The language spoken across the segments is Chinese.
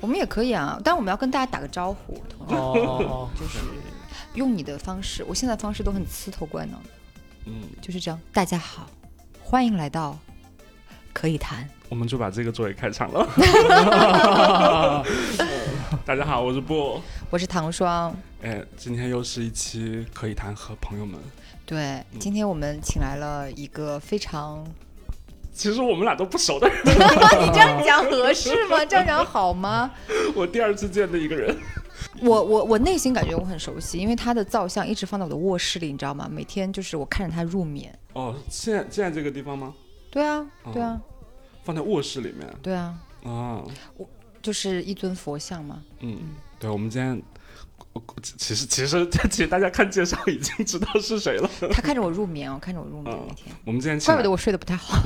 我们也可以啊，但我们要跟大家打个招呼，就是用你的方式，我现在方式都很刺头怪脑，嗯，就是这样。大家好，欢迎来到可以谈。我们就把这个作为开场了。大家好，我是布。我是唐双，哎，今天又是一期可以谈和朋友们。对，今天我们请来了一个非常，其实我们俩都不熟的人，你这样讲合适吗？这样讲好吗？我第二次见的一个人。我我我内心感觉我很熟悉，因为他的造像一直放在我的卧室里，你知道吗？每天就是我看着他入眠。哦，现在现在这个地方吗？对啊，对啊，放在卧室里面对啊，啊。我就是一尊佛像嘛。嗯，对，我们今天。我其实其实 其实大家看介绍已经知道是谁了。他看着我入眠哦，看着我入眠嗯每天，我们今天怪不得我睡得不太好。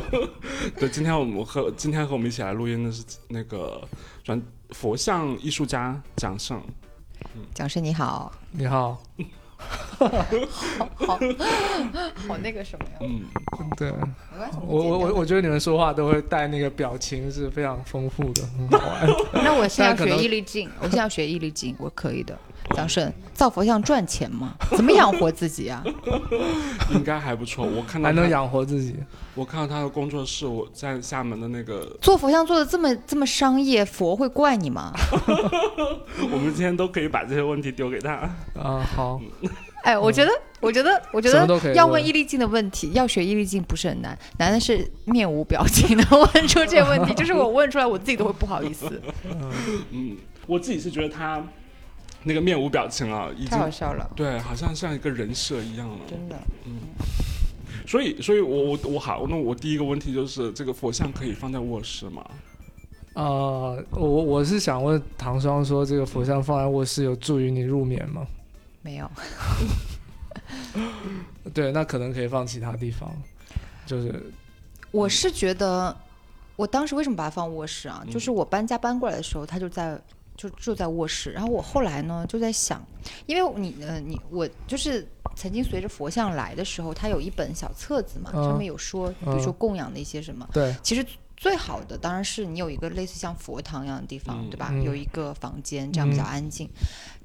对，今天我们和今天和我们一起来录音的是那个转佛像艺术家蒋胜。蒋胜你好，你好，好好好那个什么呀？嗯，对没关系，我我我我觉得你们说话都会带那个表情是非常丰富的，很好玩。那我现在要学毅力劲，我现在要学毅力劲，我可以的。蒋胜，造佛像赚钱吗？怎么养活自己啊？应该还不错。我看到，还能养活自己，我看到他的工作室，我在厦门的那个，做佛像做的这么这么商业，佛会怪你吗？我们今天都可以把这些问题丢给他。啊，好，哎，我觉得，我觉得，我觉得要问毅力劲的问题，要学毅力劲不是很难，难的是面无表情的 问出这些问题，就是我问出来，我自己都会不好意思，嗯，我自己是觉得他那个面无表情啊，已经太好经笑了，对，好像像一个人设一样了。真的。嗯所以，所以我我我好，那我第一个问题就是，这个佛像可以放在卧室吗？呃，我我是想问唐双说，这个佛像放在卧室有助于你入眠吗？没有，对，那可能可以放其他地方，就是我是觉得，我当时为什么把它放卧室啊？嗯就是我搬家搬过来的时候，它就在就住在卧室。然后我后来呢就在想，因为你呃你我就是曾经随着佛像来的时候，它有一本小册子嘛，嗯上面有说，比如说嗯供养的一些什么。对，其实最好的当然是你有一个类似像佛堂一样的地方，嗯对吧？嗯有一个房间，这样比较安静。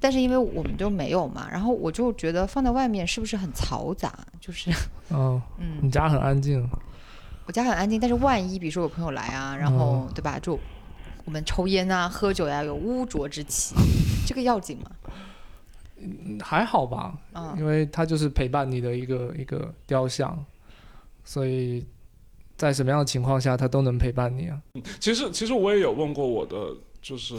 但是因为我们都没有嘛，然后我就觉得放在外面是不是很嘈杂？就是哦，嗯，你家很安静，我家很安静，但是万一比如说有朋友来啊，然后、嗯对吧，就我们抽烟啊、喝酒呀、有污浊之气，这个要紧吗？嗯还好吧，嗯，因为它就是陪伴你的一个一个雕像，所以在什么样的情况下它都能陪伴你啊。其实，其实我也有问过我的，就是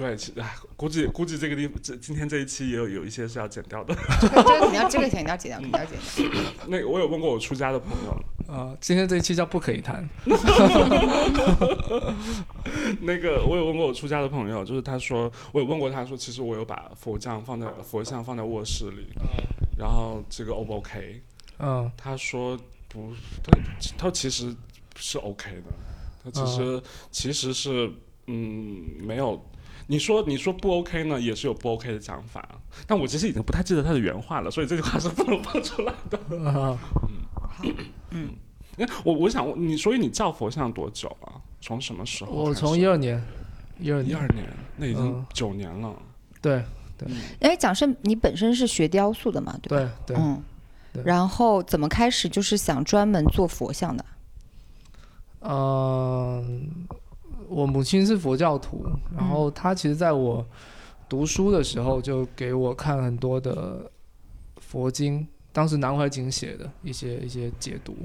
对，其哎，估计估计这个地这今天这一期也有有一些是要剪掉的。这个这个肯定要，这个肯定要剪掉，肯定要剪掉。那个我有问过我出家的朋友，呃，今天这一期叫不可以谈，那个我有问过我出家的朋友，就是他说我有问过他说，其实我有把佛像放在佛像放在卧室里，然后这个 O 不 OK？嗯他说不，他他其实是 OK 的，他其实、其实是嗯没有。你说你说不 OK 呢，也是有不 OK 的讲法，但我其实已经不太记得他的原话了，所以这句话是不能放出来的。嗯，嗯，哎，我我想问你，所以你造佛像多久啊？从什么时候？我从一二年，一二年，一二年，那已经嗯九年了。对对。哎蒋胜，你本身是学雕塑的嘛，对吧？对对，嗯对。然后怎么开始就是想专门做佛像的？嗯，我母亲是佛教徒，然后她其实在我读书的时候就给我看很多的佛经，当时南怀瑾写的一些一些解读。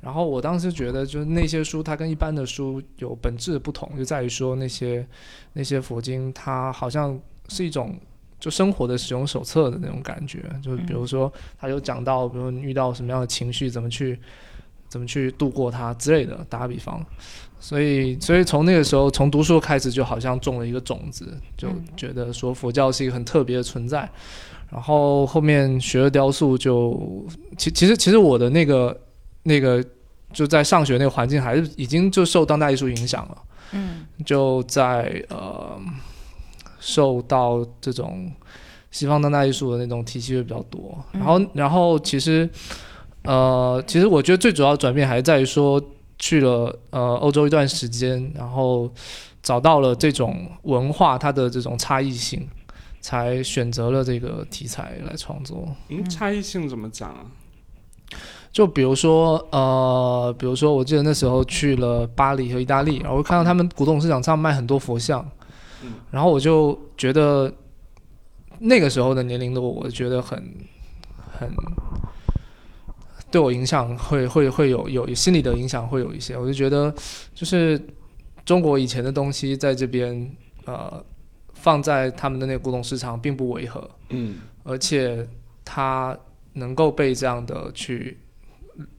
然后我当时觉得，就是那些书它跟一般的书有本质的不同，就在于说那些那些佛经它好像是一种就生活的使用手册的那种感觉。就比如说，他有讲到，比如你遇到什么样的情绪，怎么去怎么去度过它之类的。打个比方，所以所以从那个时候，从读书开始，就好像种了一个种子，就觉得说佛教是一个很特别的存在。然后后面学了雕塑就，其其实其实我的那个。那个就在上学那个环境，还是已经就受当代艺术影响了。嗯，就在呃，受到这种西方当代艺术的那种体系会比较多。然后，然后其实呃，其实我觉得最主要转变还是在于说去了呃欧洲一段时间，然后找到了这种文化它的这种差异性，才选择了这个题材来创作。嗯，差异性怎么讲啊？就比如说，呃，比如说，我记得那时候去了巴黎和意大利，然后看到他们古董市场上卖很多佛像，然后我就觉得那个时候的年龄的我，我觉得很很对我影响会会会有有心理的影响会有一些，我就觉得就是中国以前的东西在这边呃放在他们的那个古董市场并不违和，嗯，而且它能够被这样的去。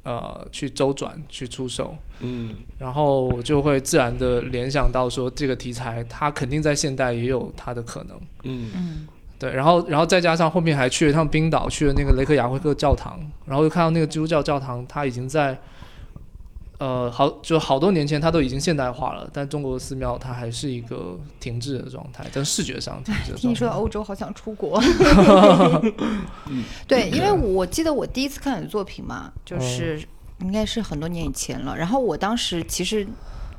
呃，去周转去出售，嗯，然后我就会自然的联想到说，这个题材它肯定在现代也有它的可能，嗯。嗯，对，然后然后再加上后面还去了一趟冰岛，去了那个雷克雅未克教堂，然后又看到那个基督教教堂，它已经在。呃，好，就好多年前，它都已经现代化了，但中国的寺庙它还是一个停滞的状态，但视觉上停滞。听说欧洲好想出国。对，因为我记得我第一次看你的作品嘛，就是应该是很多年以前了。然后我当时其实。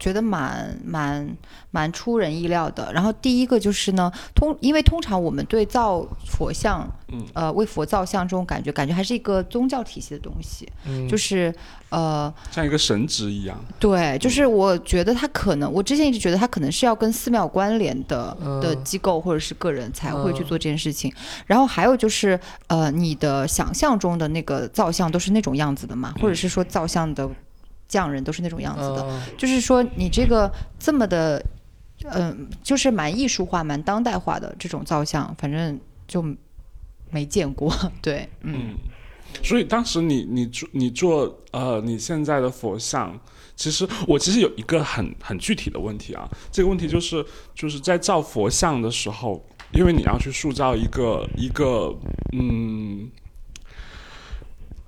觉得蛮蛮蛮出人意料的。然后第一个就是呢，通因为通常我们对造佛像，嗯，呃，为佛造像这种感觉，感觉还是一个宗教体系的东西，嗯，就是呃，像一个神职一样。对，就是我觉得他可能，我之前一直觉得他可能是要跟寺庙关联的嗯的机构或者是个人才会去做这件事情。然后还有就是，呃，你的想象中的那个造像都是那种样子的嘛，或者是说造像的。匠人都是那种样子的，呃就是说你这个这么的，嗯、就是蛮艺术化、蛮当代化的这种造像，反正就没见过。对，嗯，嗯，所以当时你你做你做呃你现在的佛像，其实我其实有一个很很具体的问题啊，这个问题就是就是在造佛像的时候，因为你要去塑造一个一个嗯。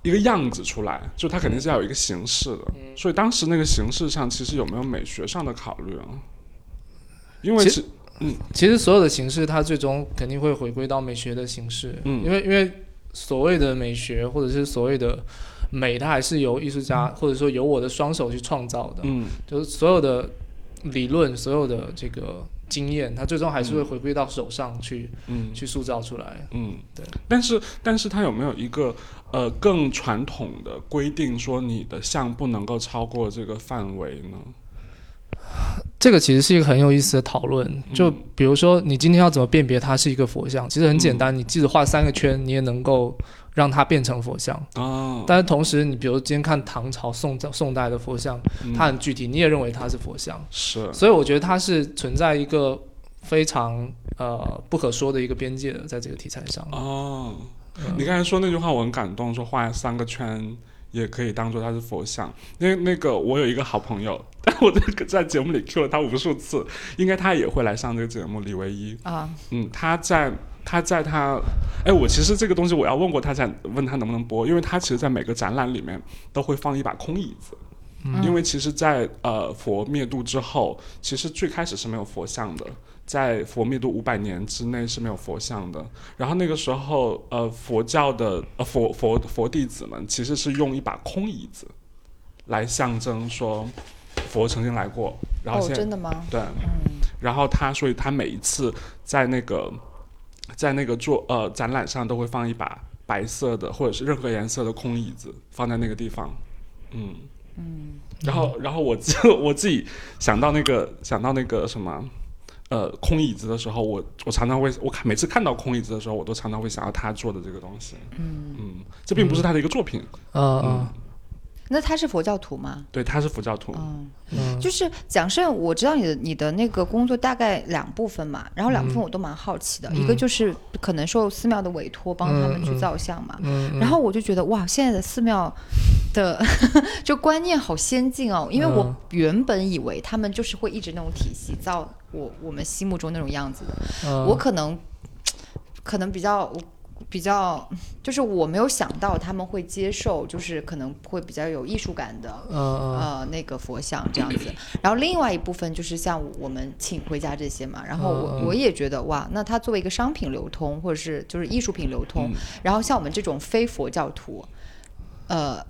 一个样子出来，就它肯定是要有一个形式的，所以当时那个形式上其实有没有美学上的考虑啊？因为其其其实所有的形式，它最终肯定会回归到美学的形式，嗯。因为因为所谓的美学或者是所谓的美，它还是由艺术家或者说由我的双手去创造的，嗯。就是所有的理论，所有的这个经验，它最终还是会回归到手上去、嗯去塑造出来。嗯，对。但是，但是它有没有一个呃更传统的规定，说你的像不能够超过这个范围呢？这个其实是一个很有意思的讨论。就比如说，你今天要怎么辨别它是一个佛像？其实很简单，你即使画三个圈，你也能够让它变成佛像。啊，但是同时，你比如今天看唐朝、宋宋代的佛像，嗯它很具体，你也认为它是佛像。是所以我觉得它是存在一个非常呃不可说的一个边界的，在这个题材上。哦。嗯你刚才说那句话我很感动，说画三个圈也可以当做它是佛像。因为那个我有一个好朋友，但我在在节目里 Q 了他无数次，应该他也会来上这个节目。李唯一，啊，嗯，他在他在他，哎，我其实这个东西我要问过他才问他能不能播，因为他其实在每个展览里面都会放一把空椅子。嗯因为其实在，呃佛灭度之后，其实最开始是没有佛像的，在佛灭度五百年之内是没有佛像的。然后那个时候，呃，佛教的呃佛佛佛弟子们其实是用一把空椅子来象征说佛曾经来过，然后哦，现在、真的吗？对，嗯然后他，所以他每一次在那个在那个做呃展览上都会放一把白色的或者是任何颜色的空椅子放在那个地方，嗯。嗯，然后然后我自 我自己想到那个想到那个什么呃空椅子的时候，我我常常会我看每次看到空椅子的时候，我都常常会想到他做的这个东西。嗯，嗯，这并不是他的一个作品。嗯嗯，那他是佛教徒吗？对，他是佛教徒。嗯，嗯。就是蒋胜，我知道你的你的那个工作大概两部分嘛，然后两部分嗯我都蛮好奇的，嗯。一个就是可能受寺庙的委托帮他们去嗯嗯造像嘛，嗯，然后我就觉得哇，现在的寺庙的 就观念好先进哦，因为我嗯。原本以为他们就是会一直那种体系造我我们心目中那种样子的，嗯。我可能可能比较比较，就是我没有想到他们会接受，就是可能会比较有艺术感的。呃，那个佛像这样子，然后另外一部分就是像我们请回家这些嘛，然后我我也觉得哇，那它作为一个商品流通，或者是就是艺术品流通，嗯。然后像我们这种非佛教徒，呃，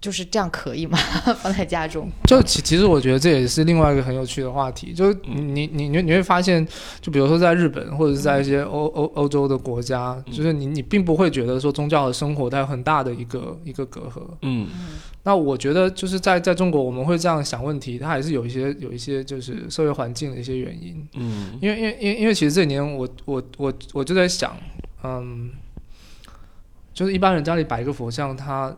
就是这样可以吗？放在家中？就其其实我觉得这也是另外一个很有趣的话题，就是你你你你你会发现，就比如说在日本或者是在一些欧欧欧洲的国家，就是你你并不会觉得说宗教和生活它有很大的一个一个隔阂。嗯那我觉得就是在在中国我们会这样想问题，它还是有一些有一些就是社会环境的一些原因。嗯因为因为因为因为其实这几年我我我我就在想，嗯，就是一般人家里摆一个佛像，他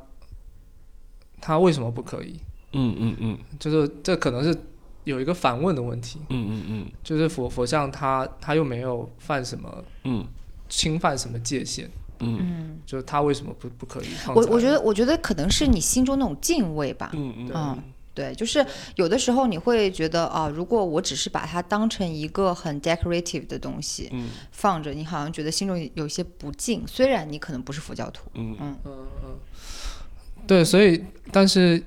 他为什么不可以？嗯嗯嗯。就是这可能是有一个反问的问题，嗯嗯嗯。就是佛佛像他他又没有犯什么嗯。侵犯什么界限，嗯。嗯，就是他为什么不不可以放？我我觉得我觉得可能是你心中那种敬畏吧。嗯嗯。嗯，对，就是有的时候你会觉得啊，如果我只是把它当成一个很 decorative 的东西嗯。放着，你好像觉得心中有一些不敬。虽然你可能不是佛教徒，嗯。嗯。嗯嗯，对，所以但是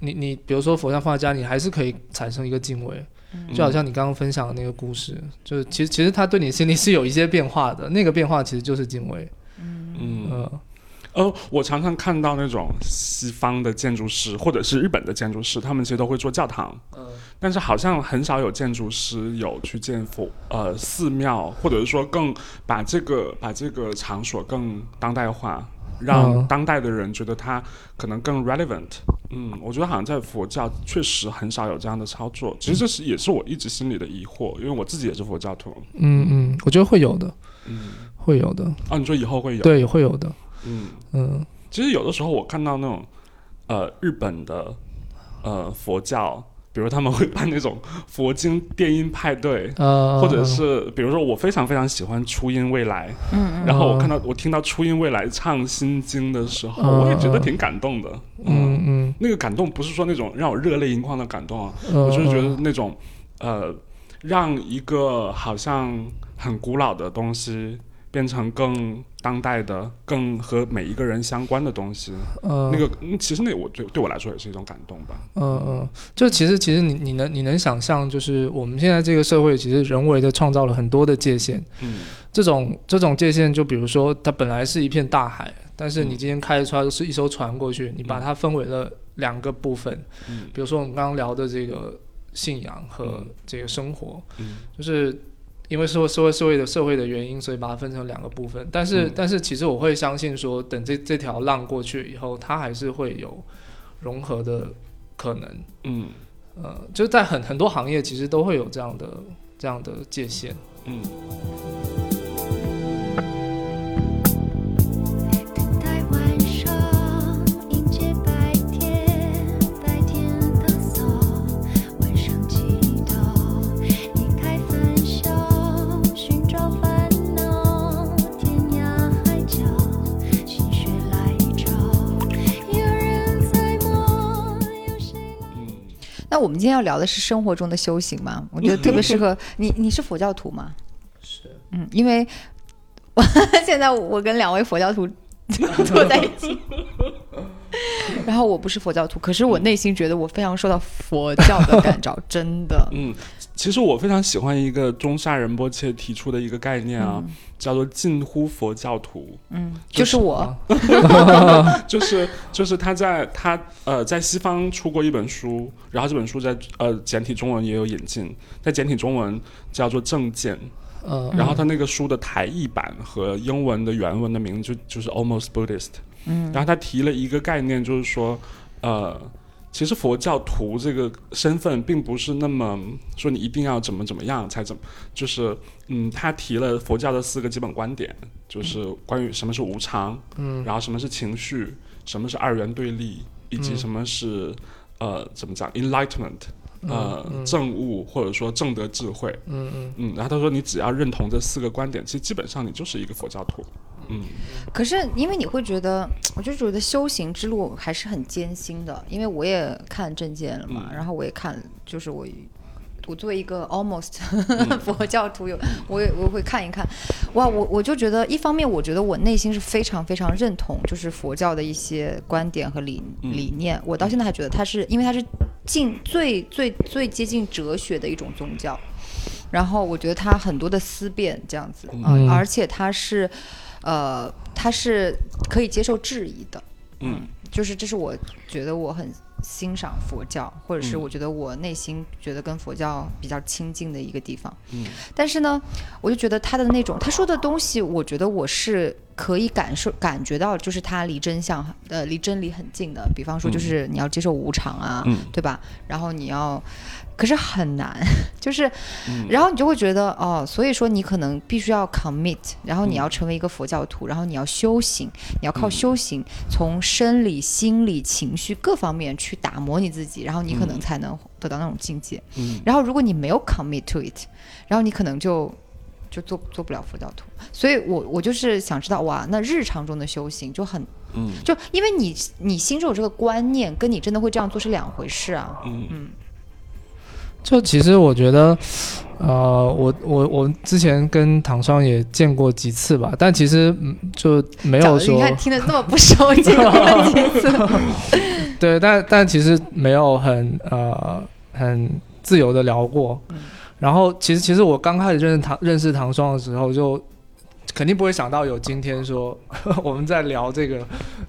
你你比如说佛像放在家你，还是可以产生一个敬畏。嗯就好像你刚刚分享的那个故事，就是其实其实他对你心里是有一些变化的，那个变化其实就是敬畏。嗯嗯呃，我常常看到那种西方的建筑师或者是日本的建筑师，他们其实都会做教堂，嗯但是好像很少有建筑师有去建佛呃寺庙，或者是说更把这个把这个场所更当代化，让嗯当代的人觉得它可能更 relevant。嗯，我觉得好像在佛教确实很少有这样的操作。其实这是也是我一直心里的疑惑，因为我自己也是佛教徒。嗯嗯，我觉得会有的，嗯，会有的，啊，你说以后会有？，对，会有的。嗯。嗯其实有的时候我看到那种，呃，日本的呃佛教，比如他们会办那种佛经电音派对，呃，或者是比如说我非常非常喜欢初音未来，嗯然后我看到我听到初音未来唱心经的时候，嗯我也觉得挺感动的。嗯嗯，那个感动不是说那种让我热泪盈眶的感动啊，嗯。我就是觉得那种呃，让一个好像很古老的东西。变成更当代的、更和每一个人相关的东西，呃。那个嗯其实那我对对我来说也是一种感动吧。嗯嗯，就其实其实你你能你能想象，就是我们现在这个社会其实人为的创造了很多的界限，嗯。这种这种界限，就比如说它本来是一片大海，但是你嗯今天开出来是一艘船过去，你把它分为了两个部分，嗯。比如说我们刚刚聊的这个信仰和嗯。这个生活，嗯。就是因为社会社会社会的社会的原因，所以把它分成两个部分。但是、嗯但是其实我会相信说，等这这条浪过去以后，它还是会有融合的可能。嗯呃，就是在很很多行业其实都会有这样的这样的界限。嗯那我们今天要聊的是生活中的修行嘛？我觉得特别适合 你。你是佛教徒吗？是，嗯，因为我 现在我跟两位佛教徒 坐在一起，然后我不是佛教徒，可是我内心觉得我非常受到佛教的感召，真的。嗯，其实我非常喜欢一个中沙仁波切提出的一个概念啊，叫做近乎佛教徒，嗯，就就是是我，就是就是他在他呃在西方出过一本书，然后这本书在呃简体中文也有引进，在简体中文叫做《正见》，嗯，然后他那个书的台译版和英文的原文的名字就就是 Almost Buddhist，嗯。然后他提了一个概念，就是说，呃，其实佛教徒这个身份并不是那么说你一定要怎么怎么样才怎么，就是嗯，他提了佛教的四个基本观点，就是关于什么是无常，嗯。然后什么是情绪，什么是二元对立，以及嗯。什么是、呃怎么讲 enlightenment，呃、嗯。正悟或者说正德智慧，嗯嗯。嗯，然后他说你只要认同这四个观点，其实基本上你就是一个佛教徒，嗯。可是因为你会觉得，我就觉得修行之路还是很艰辛的，因为我也看证件了嘛，嗯。然后我也看，就是我。我作为一个 almost 嗯。佛教徒有，我也我会看一看，哇，我我就觉得一方面我觉得我内心是非常非常认同，就是佛教的一些观点和理嗯。理念，我到现在还觉得它是因为它是近最最最接近哲学的一种宗教，然后我觉得它很多的思辨这样子，嗯。而且它是，呃，他是可以接受质疑的，嗯就是这是我觉得我很欣赏佛教，或者是嗯我觉得我内心觉得跟佛教比较亲近的一个地方。嗯但是呢，我就觉得他的那种他说的东西，我觉得我是可以感受感觉到，就是他离真相呃离真理很近的。比方说，就是你要接受无常啊，嗯对吧？然后你要，可是很难，就是，嗯。然后你就会觉得哦，所以说你可能必须要 commit，然后你嗯。要成为一个佛教徒，然后你要修行，你要靠嗯。修行，从生理、心理、情绪各方面去打磨你自己，然后你可能嗯。才能得到那种境界。嗯。然后如果你没有 commit to it，然后你可能就就做做不了佛教徒。所以我我就是想知道，哇，那日常中的修行就很嗯。就因为你你心中有这个观念，跟你真的会这样做是两回事啊。嗯。嗯就其实我觉得，呃，我我我之前跟唐双也见过几次吧，但其实嗯就没有说你看听得这么不熟，见过几次。对，但但其实没有很呃很自由的聊过。嗯然后其实其实我刚开始认识唐认识唐双的时候，就肯定不会想到有今天说 我们在聊这个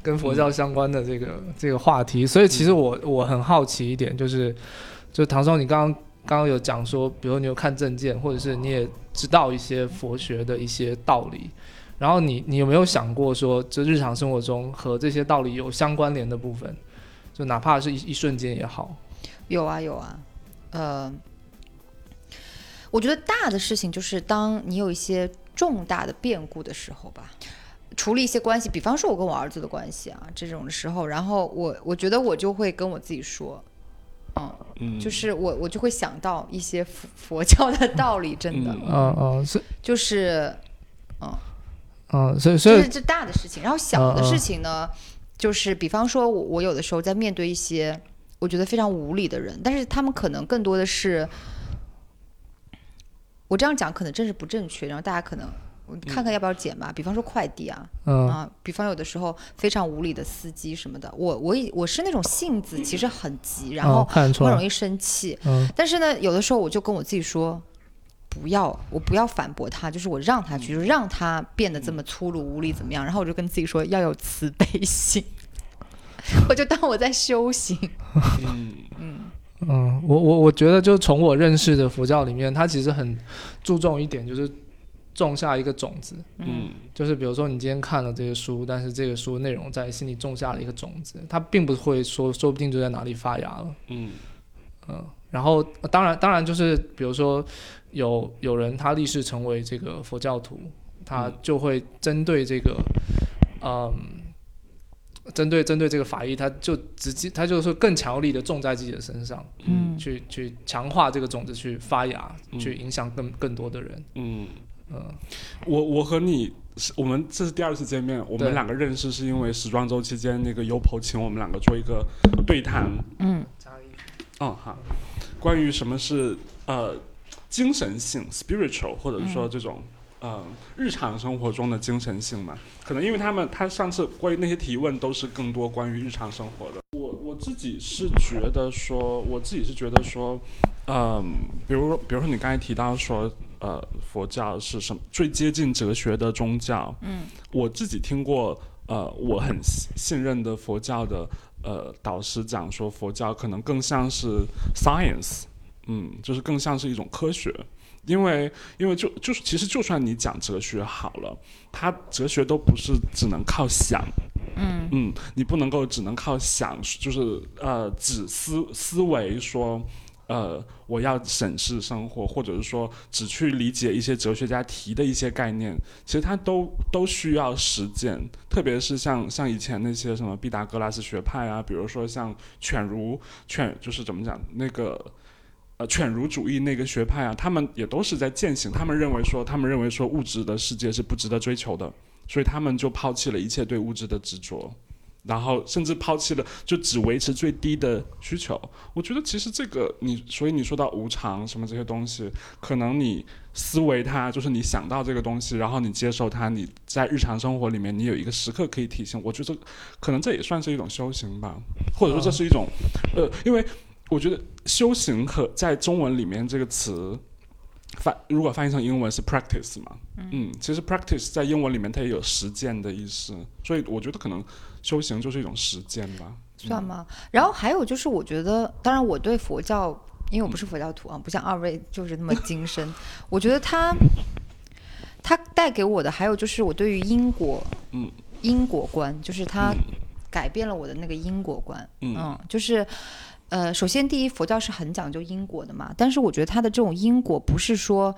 跟佛教相关的这个、这个话题。所以其实我我很好奇一点，就是就唐松，你刚刚刚刚有讲说，比如你有看证件，或者是你也知道一些佛学的一些道理。然后你你有没有想过说，就日常生活中和这些道理有相关联的部分？就哪怕是一一瞬间也好。有啊有啊，呃，我觉得大的事情就是当你有一些重大的变故的时候吧，处理一些关系，比方说我跟我儿子的关系啊这种的时候，然后我我觉得我就会跟我自己说，嗯，嗯，就是我我就会想到一些佛 佛教的道理，真的、嗯嗯嗯，是就是嗯。嗯，所以所以这是这大的事情，然后小的事情呢，就是比方说我我有的时候在面对一些我觉得非常无理的人，但是他们可能更多的是，我这样讲可能真是不正确，然后大家可能。我看看要不要减吧，比方说快递啊，嗯。啊，比方有的时候非常无理的司机什么的，我我以我是那种性子其实很急，然后很容易生气，嗯。但是呢，有的时候我就跟我自己说，不要，我不要反驳他，就是我让他去，就是让他变得这么粗鲁无礼怎么样？然后我就跟自己说要有慈悲心，我就当我在修行。嗯。嗯，我我我觉得就从我认识的佛教里面，他其实很注重一点，就是种下一个种子。嗯就是比如说你今天看了这个书，但是这个书内容在心里种下了一个种子，它并不会说说不定就在哪里发芽了。嗯嗯，然后呃当然当然就是比如说有有人他立誓成为这个佛教徒，他嗯就会针对这个，嗯，针对针对这个法医，他就直接他就是更强力的种在自己的身上，嗯去去强化这个种子去发芽，嗯去影响更更多的人。嗯，嗯。我我和你是我们这是第二次见面，我们两个认识是因为时装周期间那个 UPO 请我们两个做一个对谈，嗯。嗯。好，关于什么是呃精神性 spiritual，或者说这种、呃日常生活中的精神性嘛，可能因为他们他上次关于那些提问都是更多关于日常生活的。我我自己是觉得说，我自己是觉得说，嗯、比如比如说你刚才提到说。呃，佛教是什么最接近哲学的宗教？嗯。我自己听过，呃，我很信信任的佛教的呃导师讲说，佛教可能更像是 science，嗯，就是更像是一种科学，因为因为就就是其实就算你讲哲学好了，它哲学都不是只能靠想，嗯。嗯，你不能够只能靠想，就是呃，只思思维说，呃，我要审视生活，或者是说只去理解一些哲学家提的一些概念，其实它都都需要实践，特别是像像以前那些什么毕达哥拉斯学派啊，比如说像犬儒犬，就是怎么讲那个。呃，犬儒主义那个学派啊，他们也都是在践行。他们认为说，他们认为说，物质的世界是不值得追求的，所以他们就抛弃了一切对物质的执着，然后甚至抛弃了就只维持最低的需求。我觉得其实这个你，所以你说到无常什么这些东西，可能你思维它就是你想到这个东西，然后你接受它，你在日常生活里面你有一个时刻可以体现。我觉得可能这也算是一种修行吧，或者说这是一种，呃，因为我觉得修行和在中文里面这个词。翻如果翻译成英文是 practice 嘛，嗯，其实 practice 在英文里面它也有实践的意思，所以我觉得可能修行就是一种实践吧。算吗？然后还有就是，我觉得，当然我对佛教，因为我不是佛教徒啊，不像二位就是那么精深。我觉得它，它带给我的还有就是我对于因果，嗯，因果观，就是它改变了我的那个因果观。嗯就是。呃，首先，第一，佛教是很讲究因果的嘛，但是我觉得它的这种因果不是说，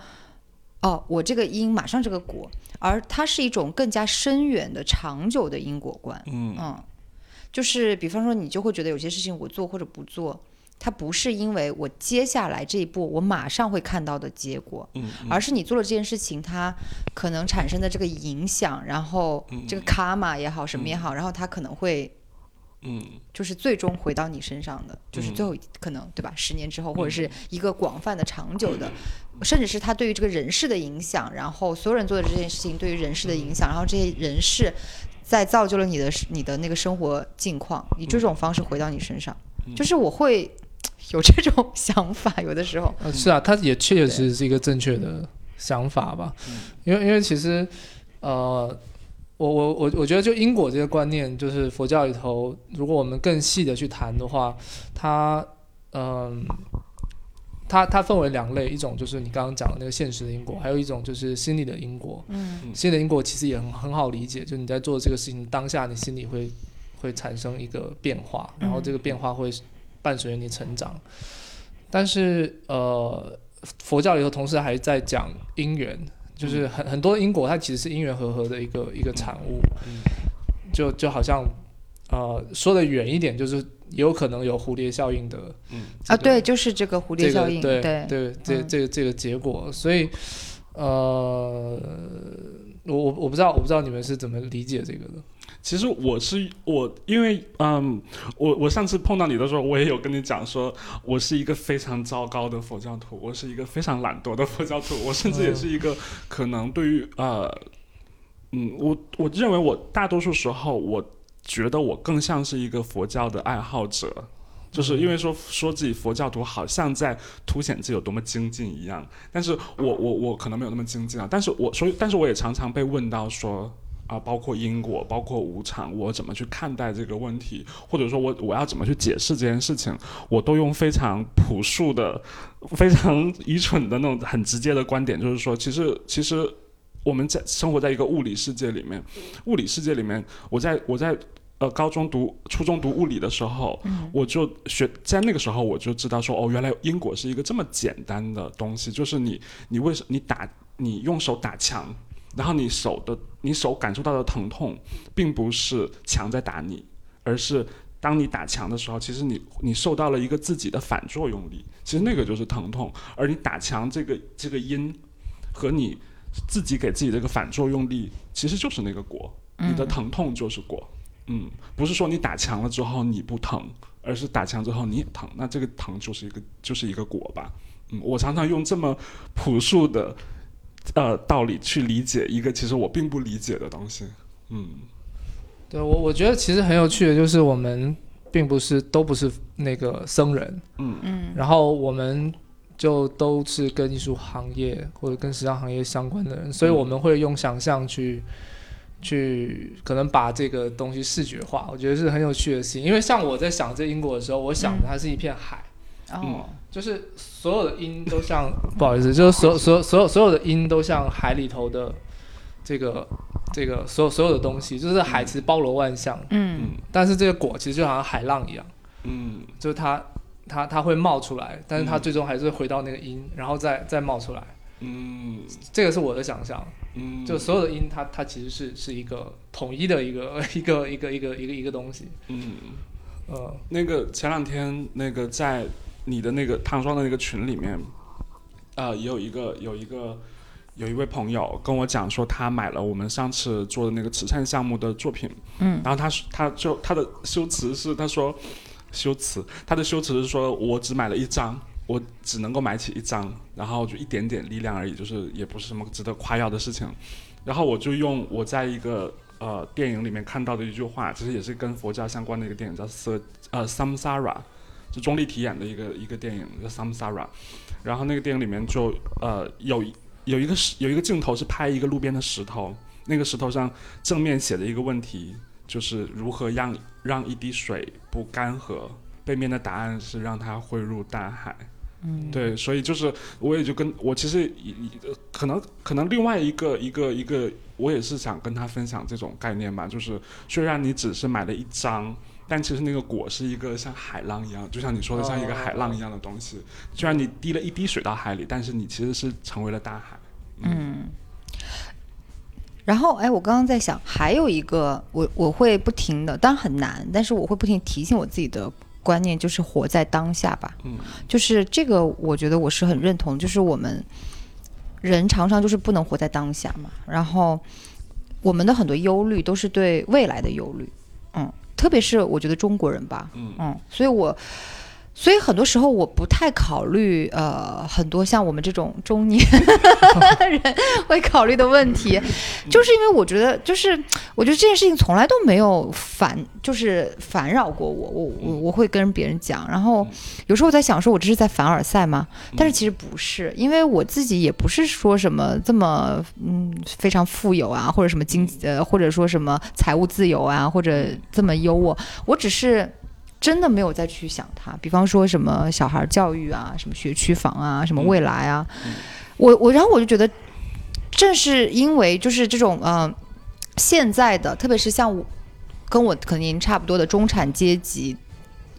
哦，我这个因马上这个果，而它是一种更加深远的、长久的因果观。嗯嗯，就是比方说，你就会觉得有些事情我做或者不做，它不是因为我接下来这一步我马上会看到的结果，嗯而是你做了这件事情，它可能产生的这个影响，然后这个卡玛也好，什么也好，然后它可能会嗯。就是最终回到你身上的，就是最后可能对吧？十年之后，或者是一个广泛的、长久的，甚至是他对于这个人事的影响，然后所有人做的这件事情对于人事的影响，然后这些人事在造就了你的你的那个生活境况，以这种方式回到你身上，就是我会有这种 想法，有的时候，呃，是啊，他也确确实实是一个正确的想法吧，因为因为其实，呃，我我我我觉得就因果这个观念，就是佛教里头，如果我们更细的去谈的话，它嗯、它它分为两类，一种就是你刚刚讲的那个现实的因果，还有一种就是心理的因果。嗯心理的因果其实也很很好理解，就你在做这个事情当下，你心里会会产生一个变化，然后这个变化会伴随着你成长。但是呃，佛教里头同时还在讲因缘，就是很很多因果，它其实是因缘和合的一个一个产物。就就好像呃说的远一点，就是有可能有蝴蝶效应的啊，对，就是这个蝴蝶效应，这个对对对，这嗯。这个这个结果，所以呃，我我我不知道我不知道你们是怎么理解这个的。其实我是我，因为嗯，我我上次碰到你的时候，我也有跟你讲说，我是一个非常糟糕的佛教徒，我是一个非常懒惰的佛教徒，我甚至也是一个可能对于呃，嗯，我我认为我大多数时候，我觉得我更像是一个佛教的爱好者。就是因为说说自己佛教徒，好像在凸显自己有多么精进一样，但是我我我可能没有那么精进啊，但是我所以，但是我也常常被问到说，啊，包括因果，包括无常，我怎么去看待这个问题，或者说我我要怎么去解释这件事情，我都用非常朴素的、非常愚蠢的那种很直接的观点，就是说，其实其实我们在生活在一个物理世界里面，物理世界里面，我在我在。呃，高中读、初中读物理的时候，我就学在那个时候我就知道说，哦，原来因果是一个这么简单的东西，就是你你为什你打你用手打墙，然后你手的你手感受到的疼痛，并不是墙在打你，而是当你打墙的时候，其实你你受到了一个自己的反作用力，其实那个就是疼痛，而你打墙这个这个因和你自己给自己这个反作用力，其实就是那个果，你的疼痛就是果。嗯，不是说你打墙了之后你不疼，而是打墙之后你也疼，那这个疼就是一个就是一个果吧。嗯，我常常用这么朴素的呃道理去理解一个其实我并不理解的东西。嗯对我我觉得其实很有趣的就是我们并不是都不是那个僧人，嗯嗯然后我们就都是跟艺术行业或者跟时尚行业相关的人，所以我们会用想象去。去可能把这个东西视觉化，我觉得是很有趣的事情。因为像我在想这因果的时候，我想的它是一片海，哦，就是所有的因都像，不好意思，就是所所所有所有的因都像海里头的这个这个所有所有的东西，就是海其实包罗万象，嗯。嗯但是这个果其实就好像海浪一样，嗯。就是它它它会冒出来，但是它嗯。最终还是回到那个音，然后再再冒出来。嗯这个是我的想象，嗯，就所有的音它，它其实是是一个统一的一个 一个一个一个一个一个东西。嗯。呃，那个前两天那个在你的那个唐双的那个群里面，呃，也有一个有一个有一位朋友跟我讲说，他买了我们上次做的那个慈善项目的作品，嗯然后他说他就他的修辞是他说修辞，他的修辞是说我只买了一张。我只能够买起一张，然后就一点点力量而已，就是也不是什么值得夸耀的事情。然后我就用我在一个呃电影里面看到的一句话，其实也是跟佛教相关的一个电影，叫《色呃 Samsara》，是钟丽缇演的一个一个电影叫《Samsara》。然后那个电影里面就呃有一有一个石有一个镜头是拍一个路边的石头，那个石头上正面写的一个问题就是如何让让一滴水不干涸，背面的答案是让它汇入大海。嗯，对，所以就是我也就跟我其实可能可能另外一个一个一个，我也是想跟他分享这种概念吧，就是虽然你只是买了一张。但其实那个果是一个像海浪一样，就像你说的，像一个海浪一样的东西。虽然你滴了一滴水到海里，但是你其实是成为了大海。嗯。然后，哎，我刚刚在想，还有一个，我我会不停的，当然很难，但是我会不停提醒我自己的观念，就是活在当下吧。嗯就是这个，我觉得我是很认同，就是我们人常常就是不能活在当下嘛。然后，我们的很多忧虑都是对未来的忧虑，嗯，特别是我觉得中国人吧，嗯嗯，所以我，所以很多时候我不太考虑，呃，很多像我们这种中年 人会考虑的问题，就是因为我觉得，就是我觉得这件事情从来都没有烦，就是烦扰过我，我我我会跟别人讲，然后有时候我在想，说我这是在凡尔赛吗？但是其实不是，因为我自己也不是说什么这么嗯非常富有啊，或者什么经济呃，或者说什么财务自由啊，或者这么优渥，我只是真的没有再去想它。比方说什么小孩教育啊，什么学区房啊，什么未来啊，我我然后我就觉得，正是因为就是这种嗯、呃现在的，特别是像我跟我可能差不多的中产阶级。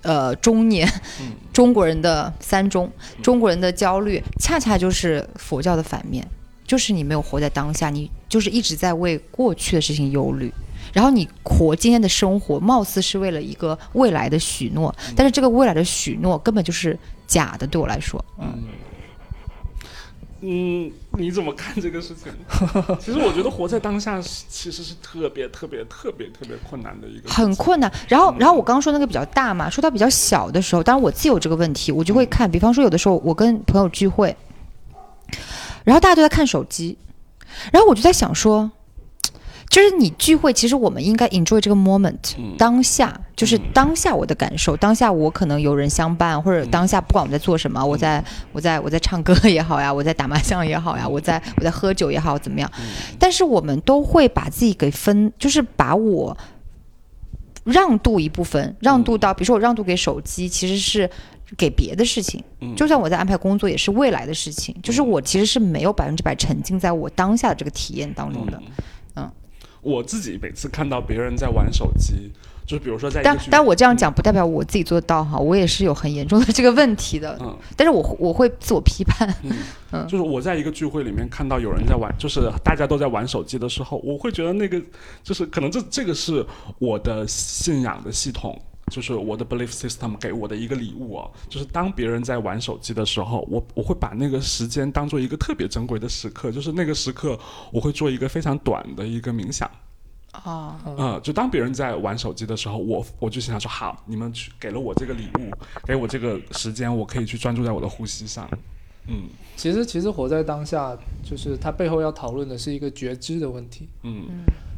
呃，中年嗯中国人的三中，中国人的焦虑，恰恰就是佛教的反面，就是你没有活在当下，你就是一直在为过去的事情忧虑，然后你活今天的生活，貌似是为了一个未来的许诺，但是这个未来的许诺根本就是假的，对我来说，嗯，嗯嗯，你怎么看这个事情？其实我觉得活在当下是其实是特别特别特别特别困难的一个，很困难。然后，然后我刚刚说那个比较大嘛，说到比较小的时候，当然我自己有这个问题，我就会看，比方说有的时候我跟朋友聚会，然后大家都在看手机，然后我就在想说。就是你聚会，其实我们应该 enjoy 这个 moment，、嗯。当下就是嗯。当下我的感受，当下我可能有人相伴，或者嗯。当下不管我在做什么，我在我在我在唱歌也好呀，我在打麻将也好呀，我在我在喝酒也好，怎么样？嗯。但是我们都会把自己给分，就是把我让渡一部分，让渡到，比如说我让渡给手机，其实是给别的事情。嗯。就算我在安排工作，也是未来的事情。就是我其实是没有百分之百沉浸在我当下的这个体验当中的。嗯，我自己每次看到别人在玩手机，就是比如说在但但我这样讲不代表我自己做得到哈，我也是有很严重的这个问题的。嗯但是我我会自我批判。嗯，就是我在一个聚会里面看到有人在玩，就是大家都在玩手机的时候，我会觉得那个就是可能这这个是我的信仰的系统。就是我的 belief system 给我的一个礼物哦，就是当别人在玩手机的时候，我我会把那个时间当做一个特别珍贵的时刻，就是那个时刻我会做一个非常短的一个冥想，啊，嗯，就当别人在玩手机的时候，我我就想说，好，你们去给了我这个礼物，给我这个时间，我可以去专注在我的呼吸上，嗯。其实其实活在当下，就是它背后要讨论的是一个觉知的问题。嗯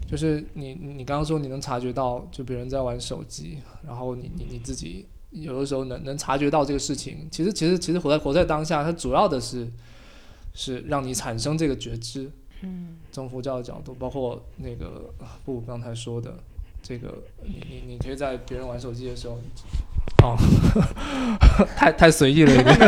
就是你你刚刚说你能察觉到，就别人在玩手机，然后你你你自己有的时候能能察觉到这个事情。其实其实其实活在活在当下，它主要的是是让你产生这个觉知。嗯，从佛教的角度，包括那个布刚才说的，这个你你你可以在别人玩手机的时候，哦，太太随意了一点。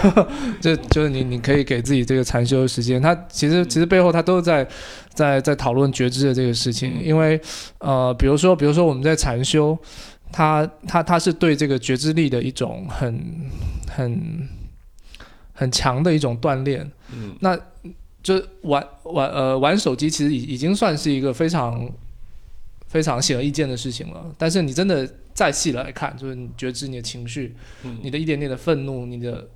就就是你你可以给自己这个禅修的时间，他其实其实背后他都在在在讨论觉知的这个事情，因为呃，比如说比如说我们在禅修，他他他是对这个觉知力的一种很很很强的一种锻炼。嗯那就玩玩呃玩手机，其实已已经算是一个非常非常显而易见的事情了。但是你真的再细来看，就是你觉知你的情绪，嗯你的一点点的愤怒，你的，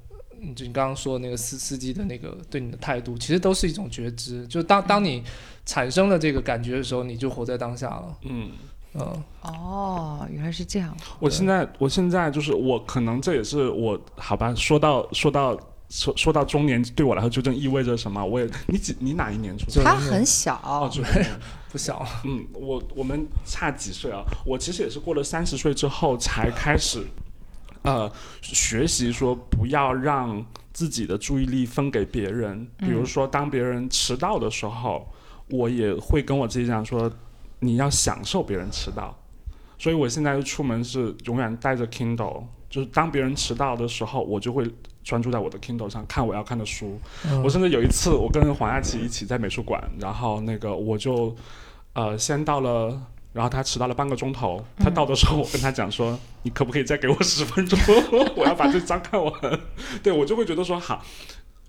就你刚刚说的那个司司机的那个对你的态度，其实都是一种觉知。就当当你产生了这个感觉的时候，你就活在当下了。嗯，嗯哦，原来是这样。我现在我现在就是我可能这也是我好吧，说到说到说说到中年对我来说究竟意味着什么？我也你几你哪一年出生？他很小，哦，九零年。不小，嗯，我我们差几岁啊？我其实也是过了三十岁之后才开始，呃，学习说不要让自己的注意力分给别人。比如说，当别人迟到的时候，我也会跟我自己讲说，你要享受别人迟到。所以我现在出门是永远带着 Kindle，就是当别人迟到的时候，我就会专注在我的 Kindle 上看我要看的书。嗯我甚至有一次，我跟黄亚琪一起在美术馆，然后那个我就呃先到了，然后他迟到了半个钟头。他到的时候，我跟他讲说：“你可不可以再给我十分钟？我要把这章看完。”对我就会觉得说好，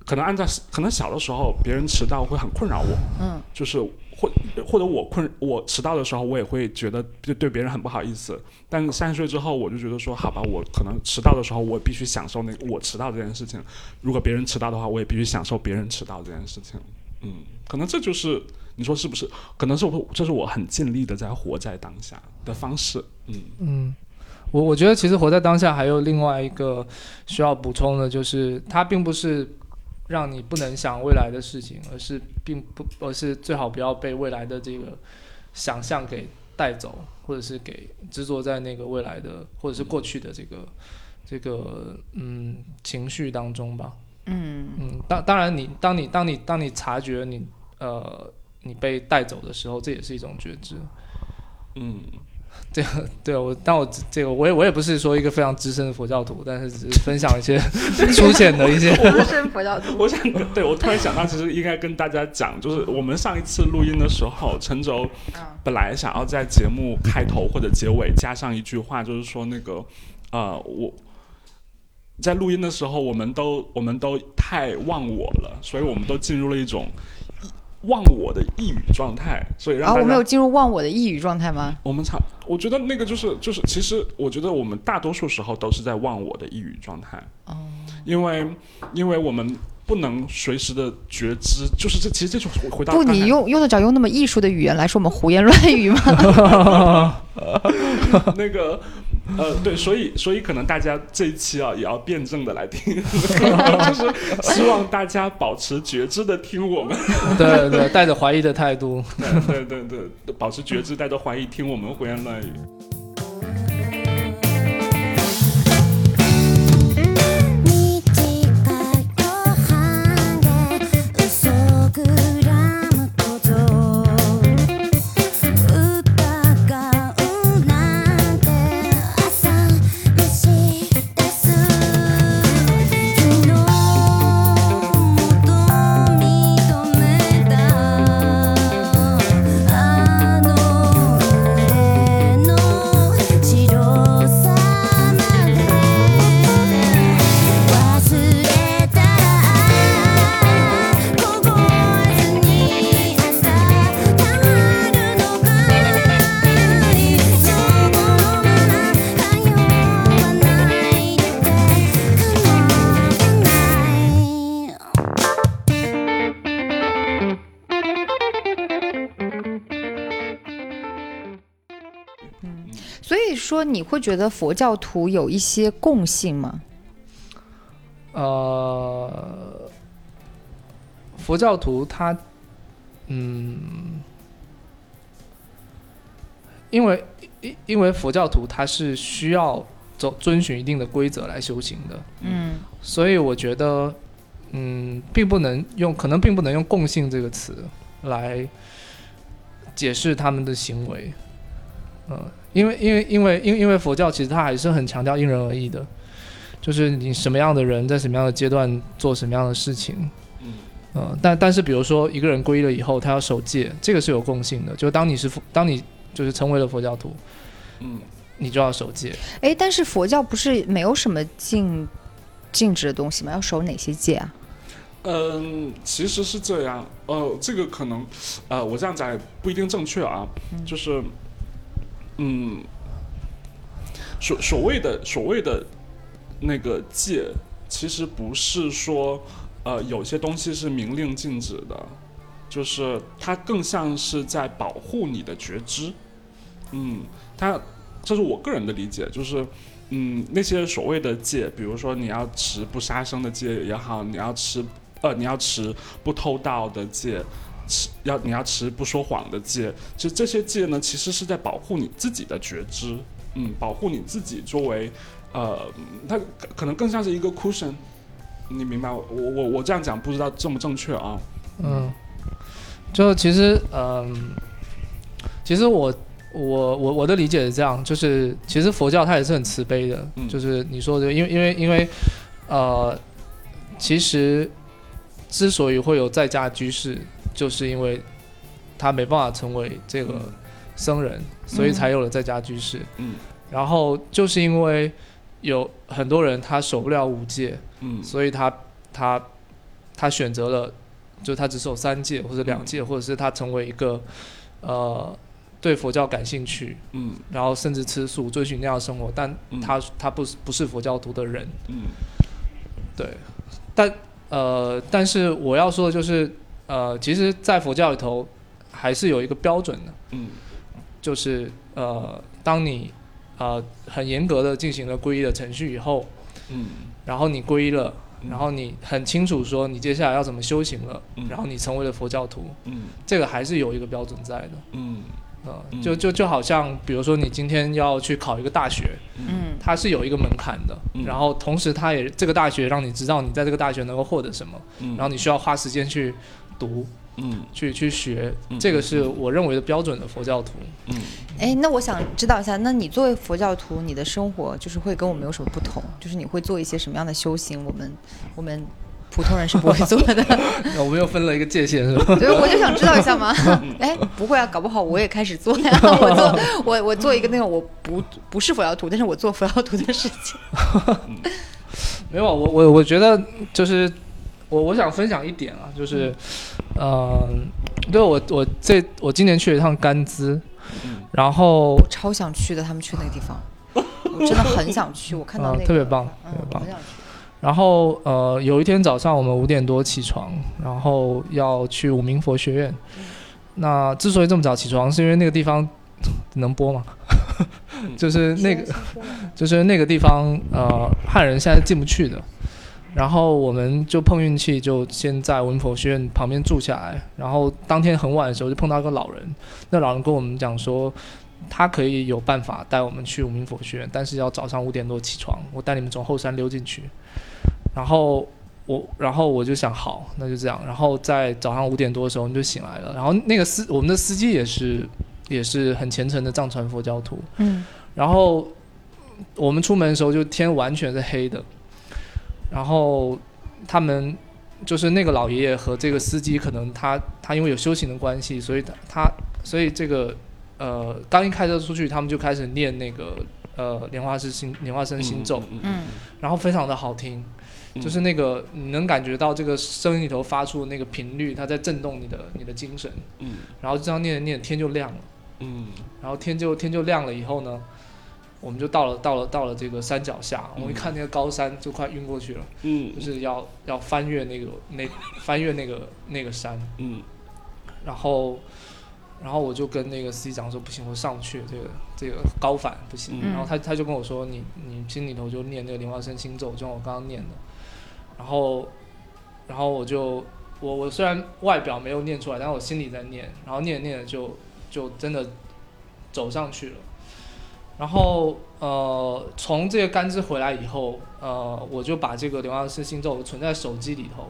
可能按照可能小的时候别人迟到会很困扰我，嗯，就是或或者我困我迟到的时候，我也会觉得对对别人很不好意思。但三十岁之后，我就觉得说，好吧，我可能迟到的时候，我必须享受那个我迟到这件事情。如果别人迟到的话，我也必须享受别人迟到这件事情。嗯，可能这就是你说是不是？可能是我这是我很尽力的在活在当下的方式。嗯嗯，我我觉得其实活在当下还有另外一个需要补充的，就是它并不是让你不能想未来的事情，而是并不，而是最好不要被未来的这个想象给带走，或者是给执着在那个未来的或者是过去的这个这个嗯情绪当中吧。嗯嗯，当当然你当你当你当你察觉你呃你被带走的时候，这也是一种觉知。嗯，对我，但我这个我也我也不是说一个非常资深的佛教徒，但是只是分享一些 粗浅的一些。资深佛教徒。我想对我突然想到，其实应该跟大家讲，就是我们上一次录音的时候，陈轴本来想要在节目开头或者结尾加上一句话，就是说那个呃我。在录音的时候，我们都我们都太忘我了，所以我们都进入了一种忘我的抑郁状态，所以让啊，我们有进入忘我的抑郁状态吗？我们差，我觉得那个就是就是，其实我觉得我们大多数时候都是在忘我的抑郁状态。哦，因为因为我们不能随时的觉知，就是这其实这就是回答不，你用用得着用那么艺术的语言来说我们胡言乱语吗？那个呃对，所以所以可能大家这一期啊也要辩证的来听，就是希望大家保持觉知的听我们，对对，带着怀疑的态度。对对对对，保持觉知，带着怀疑听我们胡言乱语。「你会觉得佛教徒有一些共性吗？呃，佛教徒他，嗯，因为因因为佛教徒他是需要走遵循一定的规则来修行的，嗯。所以我觉得，嗯，并不能用，可能并不能用共性这个词来解释他们的行为，嗯、因为因为因为因为因为佛教其实它还是很强调因人而异的，就是你什么样的人在什么样的阶段做什么样的事情。嗯呃，但但是比如说一个人皈依了以后，他要守戒，这个是有共性的。就当你是佛当你就是成为了佛教徒，嗯，你就要守戒。哎，但是佛教不是没有什么禁禁止的东西吗？要守哪些戒啊？嗯，其实是这样，呃，这个可能，呃，我这样讲也不一定正确啊，就是，嗯，所所谓的所谓的那个戒，其实不是说，呃，有些东西是明令禁止的，就是它更像是在保护你的觉知，嗯，它这是我个人的理解，就是。嗯，那些所谓的戒，比如说你要持不杀生的戒也好，你要持呃你要持不偷盗的戒，持要你要持不说谎的戒，就这些戒呢，其实是在保护你自己的觉知，嗯，保护你自己作为呃，它可可能更像是一个 cushion，你明白我我我我这样讲不知道正不正确啊？嗯，就其实，嗯，其实我我我我的理解是这样，就是其实佛教它也是很慈悲的，嗯。就是你说的，因为因为因为，呃，其实之所以会有在家居士，就是因为他没办法成为这个僧人，所以才有了在家居士。嗯。然后就是因为有很多人他守不了五戒，嗯。所以他他他选择了，就他只守三戒或者两戒，或者是他成为一个呃对佛教感兴趣，嗯。然后甚至吃素追寻那样的生活，但嗯。他他不是不是佛教徒的人，嗯。对，但呃，但是我要说的就是呃，其实，在佛教里头还是有一个标准的，嗯。就是呃，当你呃很严格的进行了皈依的程序以后，嗯。然后你皈依了。嗯。然后你很清楚说你接下来要怎么修行了，嗯。然后你成为了佛教徒，嗯。这个还是有一个标准在的，嗯。呃，嗯。就就就好像比如说你今天要去考一个大学，嗯。它是有一个门槛的，嗯。然后同时它也这个大学让你知道你在这个大学能够获得什么，嗯，然后你需要花时间去读，嗯去去学，嗯这个是我认为的标准的佛教徒。嗯哎，那我想知道一下，那你作为佛教徒，你的生活就是会跟我们有什么不同？就是你会做一些什么样的修行？我们我们普通人是不会做的。我们又分了一个界限是吧？对，我就想知道一下嘛。哎，不会啊，搞不好我也开始做呀。我做我我做一个那种我不不是佛教徒，但是我做佛教徒的事情。没有，我我我觉得就是我我想分享一点啊，就是，呃，对我我这我今年去了一趟甘孜，嗯然后超想去的，他们去那个地方，我真的很想去。我看到啊那个特别棒嗯特别棒。然后呃有一天早上我们五点多起床，然后要去五明佛学院。那之所以这么早起床，是因为那个地方能播吗？就是那个就是那个地方，呃，汉人现在进不去的。然后我们就碰运气，就先在文佛学院旁边住下来。然后当天很晚的时候，就碰到一个老人。那老人跟我们讲说，他可以有办法带我们去武明佛学院，但是要早上五点多起床，我带你们从后山溜进去。然后我，然后我就想，好，那就这样。然后在早上五点多的时候，我们就醒来了。然后那个司，我们的司机也是，也是很虔诚的藏传佛教徒。嗯然后我们出门的时候，就天完全是黑的。然后他们就是那个老爷爷和这个司机，可能他他因为有修行的关系，所以他他所以这个呃，刚一开车出去，他们就开始念那个呃莲花式心莲花生心咒，嗯然后非常的好听，就是那个你能感觉到这个声音里头发出的那个频率，它在震动你的你的精神，嗯。然后这样念着念着天就亮了。嗯。然后天就天就亮了以后呢，我们就到了到了到了这个山脚下，我们一看那个高山就快晕过去了，嗯。就是要要翻越那个那翻越那个那个山，嗯。然后然后我就跟那个司机讲说不行，我上不去，这个这个高反不行，嗯。然后他他就跟我说你你心里头就念那个莲花生心咒，就像我刚刚念的，然后然后我就我我虽然外表没有念出来，但我心里在念，然后念着念着就就真的走上去了。然后呃，从这个甘孜回来以后，呃，我就把这个莲花生心咒存在手机里头。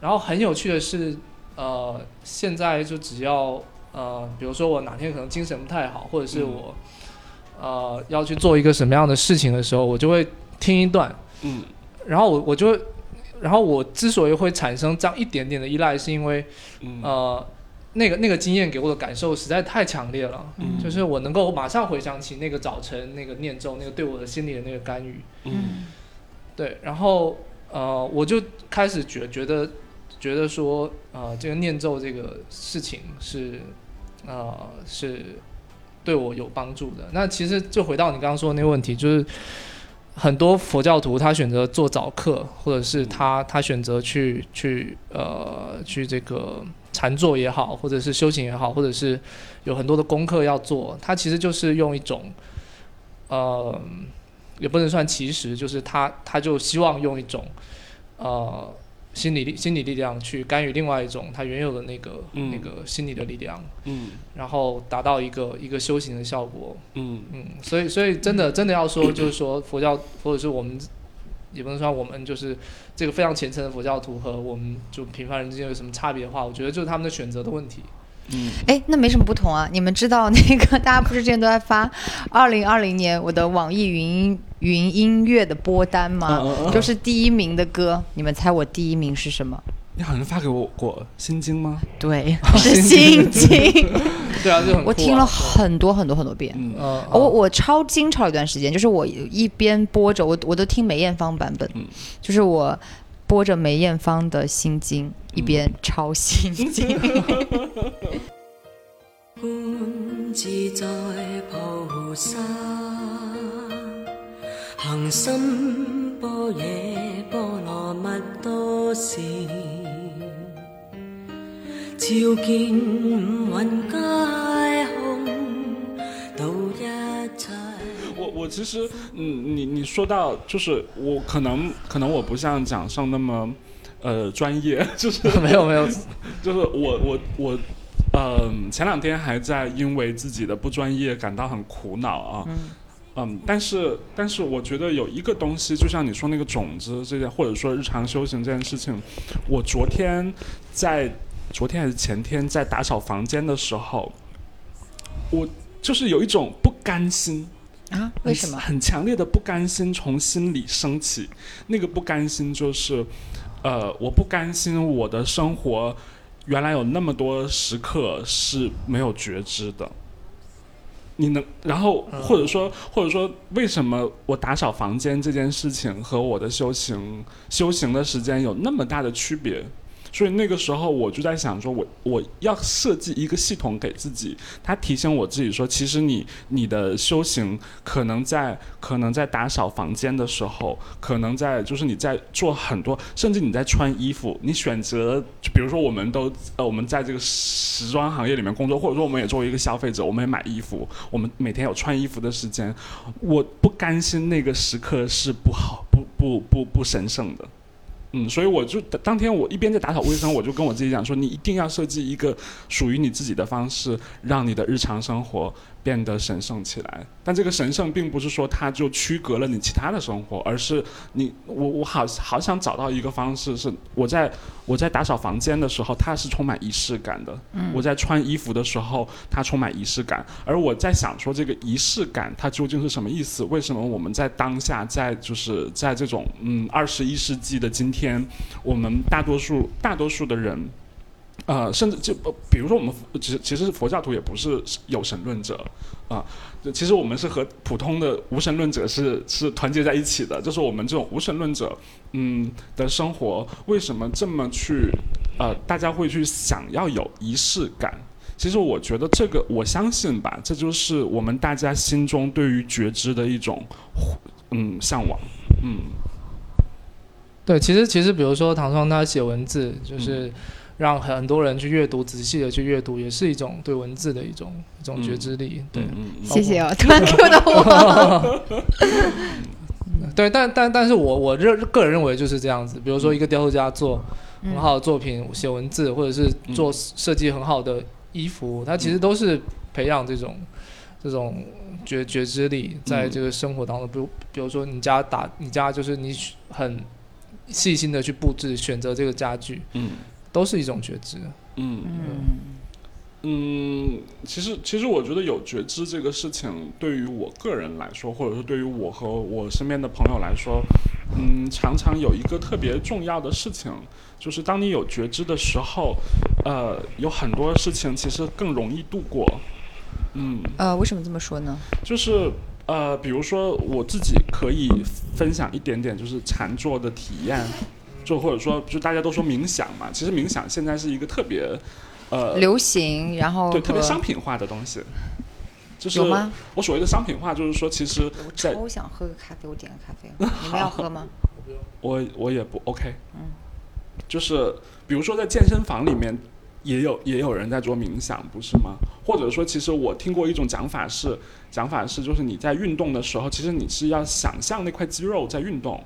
然后很有趣的是，呃，现在就只要呃，比如说我哪天可能精神不太好，或者是我、呃要去做一个什么样的事情的时候，我就会听一段，嗯。然后我我就，然后我之所以会产生这样一点点的依赖，是因为嗯。呃，那个那个经验给我的感受实在太强烈了，嗯。就是我能够马上回想起那个早晨那个念咒，那个对我的心里的那个干预，嗯。对，然后呃，我就开始觉觉得觉得说，呃，这个念咒这个事情是呃是对我有帮助的。那其实就回到你刚刚说的那个问题，就是很多佛教徒他选择做早课，或者是他他选择去去呃去这个禅坐也好，或者是修行也好，或者是有很多的功课要做，他其实就是用一种呃。也不能算其实，就是他他就希望用一种呃心理力心理力量去干预另外一种他原有的那个、嗯那个心理的力量，嗯然后达到一个一个修行的效果。嗯嗯，所以所以真的真的要说，就是说佛教或者是我们。也不能说我们就是这个非常虔诚的佛教徒和我们就平凡人之间有什么差别的话，我觉得就是他们的选择的问题。嗯哎，那没什么不同啊。你们知道那个 大家不是之前都在发二零二零年我的网易云音云音乐的播单吗？就是第一名的歌，你们猜我第一名是什么？你好像发给我过 《心经》吗？对，是心经。对啊，就很啊我听了很多很多很多遍。嗯呃，我我超经超了一段时间，就是我一边播着，我我都听梅艳芳版本，嗯就是我播着梅艳芳的心经，一边抄心经。观自在菩萨，行深般若波罗蜜多时，照见五蕴皆空，度一切。我我其实，嗯，你你说到就是我可能可能我不像蒋胜那么，呃，专业，就是没有没有，就是我我我，嗯、前两天还在因为自己的不专业感到很苦恼啊。嗯嗯，但是但是我觉得有一个东西，就像你说那个种子这件，或者说日常修行这件事情，我昨天在昨天还是前天在打扫房间的时候，我就是有一种不甘心，啊？为什么？很强烈的不甘心从心里升起。那个不甘心就是，呃，我不甘心我的生活原来有那么多时刻是没有觉知的。你能，然后嗯或者说或者说，为什么我打扫房间这件事情和我的修行修行的时间有那么大的区别？所以那个时候我就在想说我，我要设计一个系统给自己，它提醒我自己说，其实你你的修行可能在可能在打扫房间的时候，可能在就是你在做很多，甚至你在穿衣服，你选择，比如说我们都呃我们在这个时装行业里面工作，或者说我们也作为一个消费者，我们也买衣服，我们每天有穿衣服的时间，我不甘心那个时刻是不好不不不不神圣的。嗯，所以我就当天我一边在打扫卫生，我就跟我自己讲说，你一定要设计一个属于你自己的方式，让你的日常生活变得神圣起来。但这个神圣并不是说它就区隔了你其他的生活，而是你我我好好想找到一个方式，是我在我在打扫房间的时候，它是充满仪式感的；我在穿衣服的时候，它充满仪式感。而我在想说，这个仪式感它究竟是什么意思？为什么我们在当下，在就是在这种嗯二十一世纪的今天，我们大多数大多数的人。呃，甚至就呃比如说我们其实其实佛教徒也不是有神论者啊、就其实我们是和普通的无神论者是是团结在一起的。就是我们这种无神论者，嗯的生活为什么这么去呃，大家会去想要有仪式感？其实我觉得这个，我相信吧，这就是我们大家心中对于觉知的一种嗯向往，嗯对，其实其实比如说唐双他写文字，嗯就是让很多人去阅读，仔细的去阅读，也是一种对文字的一种一种觉知力。对嗯，嗯嗯谢谢哦，突然 Q 到我。对，但但但是我我认个人认为就是这样子。比如说一个雕塑家做很好的作品，写文字，或者是做设计很好的衣服，它其实都是培养这种这种觉觉知力，在这个生活当中。比如比如说你家打你家就是你很细心的去布置，选择这个家具，嗯都是一种觉知。嗯嗯嗯，其实其实我觉得有觉知这个事情，对于我个人来说，或者说对于我和我身边的朋友来说，嗯，常常有一个特别重要的事情，就是当你有觉知的时候，呃，有很多事情其实更容易度过。嗯，呃，为什么这么说呢？就是呃，比如说我自己可以分享一点点，就是禅坐的体验，就或者说，就大家都说冥想嘛，其实冥想现在是一个特别呃，流行，然后对特别商品化的东西。就是有吗？我所谓的商品化，就是说，其实我超想喝个咖啡，我点个咖啡，你们要喝吗？我我也不 OK，嗯，就是比如说在健身房里面也有也有人在做冥想，不是吗？或者说，其实我听过一种讲法是，讲法是就是你在运动的时候，其实你是要想象那块肌肉在运动，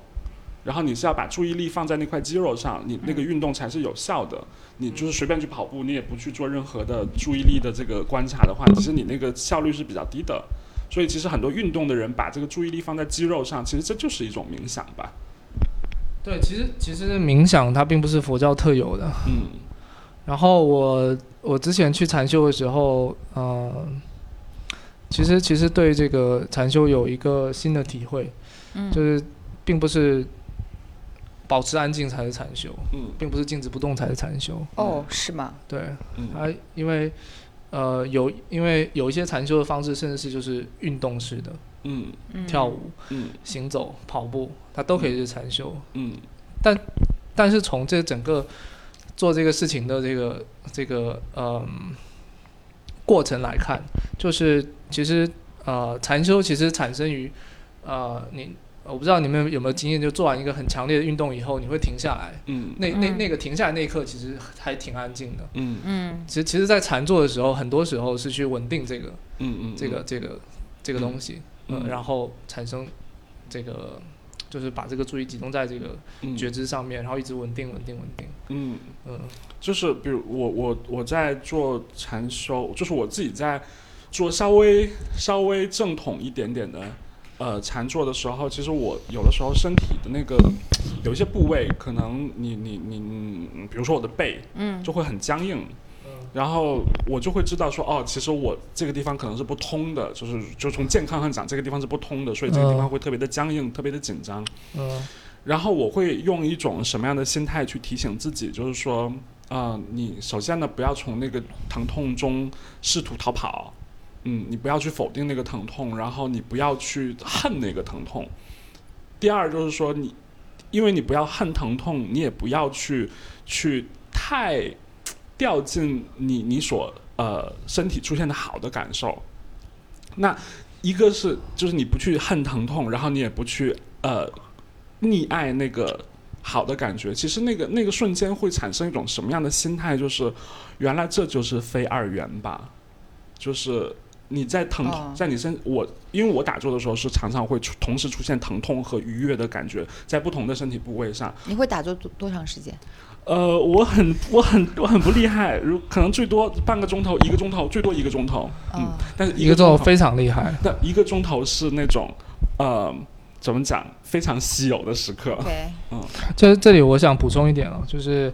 然后你是要把注意力放在那块肌肉上，你那个运动才是有效的。你就是随便去跑步，你也不去做任何的注意力的这个观察的话，其实你那个效率是比较低的。所以其实很多运动的人把这个注意力放在肌肉上，其实这就是一种冥想吧。对，其实其实冥想它并不是佛教特有的。嗯然后我我之前去禅修的时候，呃，其实其实对这个禅修有一个新的体会，嗯就是并不是保持安静才是禅修，嗯。并不是静止不动才是禅修。哦，是吗？对，嗯。它因为呃有因为有一些禅修的方式，甚至是就是运动式的，嗯。嗯。跳舞、嗯。行走、跑步，它都可以是禅修。嗯。但但是从这整个做这个事情的这个这个嗯过程来看，就是其实呃禅修其实产生于呃你我不知道你们有没有经验，就做完一个很强烈的运动以后，你会停下来，嗯那那嗯那个停下来那一刻其实还挺安静的。嗯嗯其实其实，在禅坐的时候，很多时候是去稳定这个嗯嗯这个这个这个东西，嗯呃，然后产生这个。就是把这个注意集中在这个嗯觉知上面，然后一直稳定、稳定、稳定。嗯，嗯就是比如我我我在做禅修，就是我自己在做稍微稍微正统一点点的呃禅坐的时候，其实我有的时候身体的那个有一些部位，可能你你你，嗯比如说我的背嗯就会很僵硬。然后我就会知道说，哦，其实我这个地方可能是不通的，就是就从健康上讲，这个地方是不通的，所以这个地方嗯会特别的僵硬，特别的紧张。嗯然后我会用一种什么样的心态去提醒自己，就是说，啊、你首先呢不要从那个疼痛中试图逃跑，嗯，你不要去否定那个疼痛，然后你不要去恨那个疼痛。第二就是说你，因为你不要恨疼痛，你也不要去去太掉进你你所呃身体出现的好的感受。那一个是就是你不去恨疼痛，然后你也不去呃溺爱那个好的感觉，其实那个那个瞬间会产生一种什么样的心态？就是原来这就是非二元吧，就是你在疼痛、哦在你身我因为我打坐的时候是常常会出同时出现疼痛和愉悦的感觉，在不同的身体部位上。你会打坐多多长时间？呃，我很我很我很不厉害，如可能最多半个钟头、一个钟头，最多一个钟头。嗯哦，但是一个钟钟头非常厉害。那一个钟头是那种呃怎么讲非常稀有的时刻。嗯，就是这里我想补充一点了，就是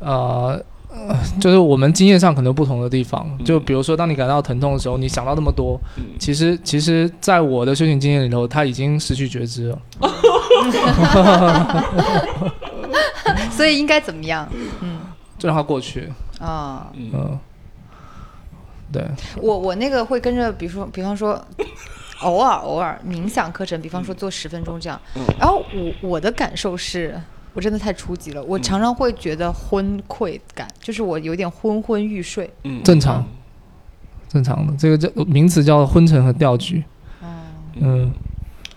呃。呃就是我们经验上可能不同的地方，嗯就比如说，当你感到疼痛的时候，你想到那么多，嗯其实其实，在我的修行经验里头，他已经失去觉知了。所以应该怎么样？嗯就让它过去。啊、嗯嗯，对，我我那个会跟着，比如说，比方说，偶尔偶尔冥想课程，比方说做十分钟这样。嗯然后我我的感受是，我真的太初级了，我常常会觉得昏聩感，就是我有点昏昏欲睡。嗯正常正常的，这个叫名词叫昏沉和掉举。嗯嗯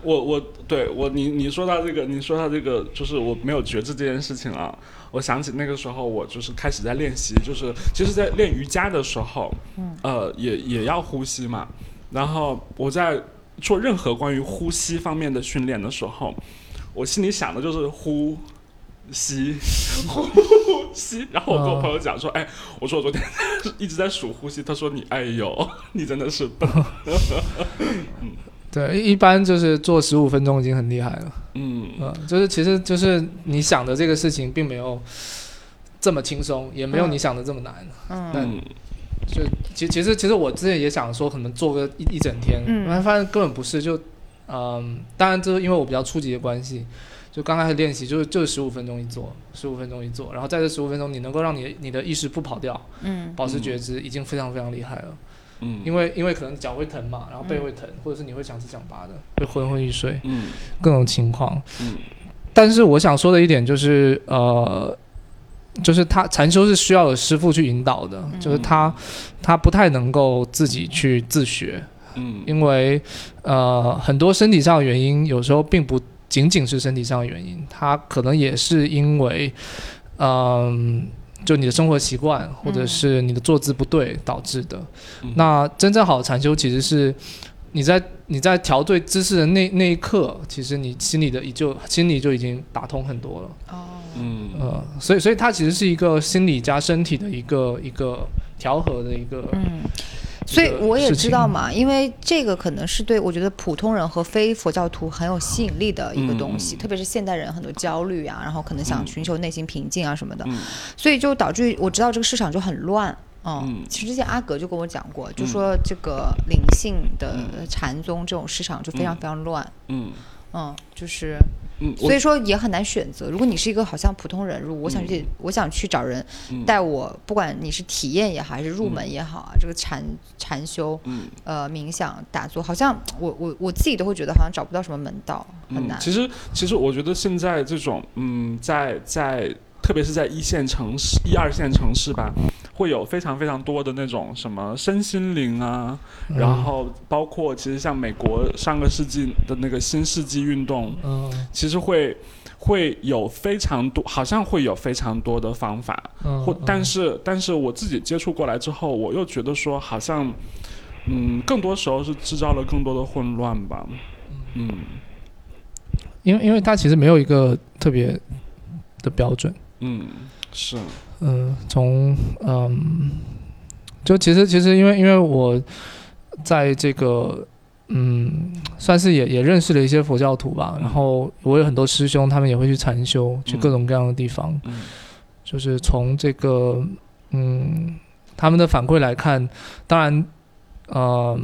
我我对我你你说到这个，你说到这个，就是我没有觉知这件事情啊。我想起那个时候，我就是开始在练习，就是其实，在练瑜伽的时候，嗯呃，也也要呼吸嘛。然后我在做任何关于呼吸方面的训练的时候，我心里想的就是呼吸呼吸。然后我跟我朋友讲说，哎，我说我昨天 一直在数呼吸，他说你哎呦，你真的是笨。对，一般就是做十五分钟已经很厉害了。嗯嗯，就是其实就是你想的这个事情并没有这么轻松，也没有嗯你想的这么难。嗯嗯就其其实其实我之前也想说，可能做个一一整天，嗯后发现根本不是。就嗯，当然这是因为我比较初级的关系，就刚开始练习就是就是十五分钟一做，十五分钟一做，然后在这十五分钟你能够让你你的意识不跑掉，嗯。保持觉知，已经非常非常厉害了。嗯，因为因为可能脚会疼嘛，然后背会疼，或者是你会想吃想拔的，会昏昏欲睡，嗯。各种情况。嗯。但是我想说的一点就是，呃，就是他禅修是需要有师傅去引导的，就是他他不太能够自己去自学，嗯。因为呃很多身体上的原因，有时候并不仅仅是身体上的原因，它可能也是因为，嗯、就你的生活习惯或者是你的坐姿不对导致的。嗯那真正好的禅修其实是你在你在调对姿势的那那一刻，其实你心里的已就心里就已经打通很多了。哦，嗯呃，所以所以它其实是一个心理加身体的一个一个调和的一个。嗯。所以我也知道嘛，因为这个可能是对我觉得普通人和非佛教徒很有吸引力的一个东西，嗯特别是现代人很多焦虑啊，然后可能想寻求内心平静啊什么的，嗯。所以就导致我知道这个市场就很乱。嗯嗯，其实之前阿格就跟我讲过，就说这个灵性的禅宗这种市场就非常非常乱。嗯嗯，就是嗯，所以说也很难选择。如果你是一个好像普通人，如果我想去，我想去找人嗯。带我，不管你是体验也好，还是入门也好啊，这个禅禅修，嗯。呃，冥想、打坐，好像我我我自己都会觉得好像找不到什么门道，很难。嗯其实，其实我觉得现在这种，嗯，在在，特别是在一线城市、一二线城市吧，会有非常非常多的那种什么身心灵啊，嗯然后包括其实像美国上个世纪的那个新世纪运动，嗯其实会会有非常多，好像会有非常多的方法，嗯，或嗯但是但是我自己接触过来之后，我又觉得说好像，嗯，更多时候是制造了更多的混乱吧，嗯因为因为它其实没有一个特别的标准。嗯是嗯，从嗯，就其实其实因为因为我在这个嗯，算是也也认识了一些佛教徒吧，然后我有很多师兄，他们也会去禅修，去各种各样的地方，嗯就是从这个嗯他们的反馈来看，当然呃。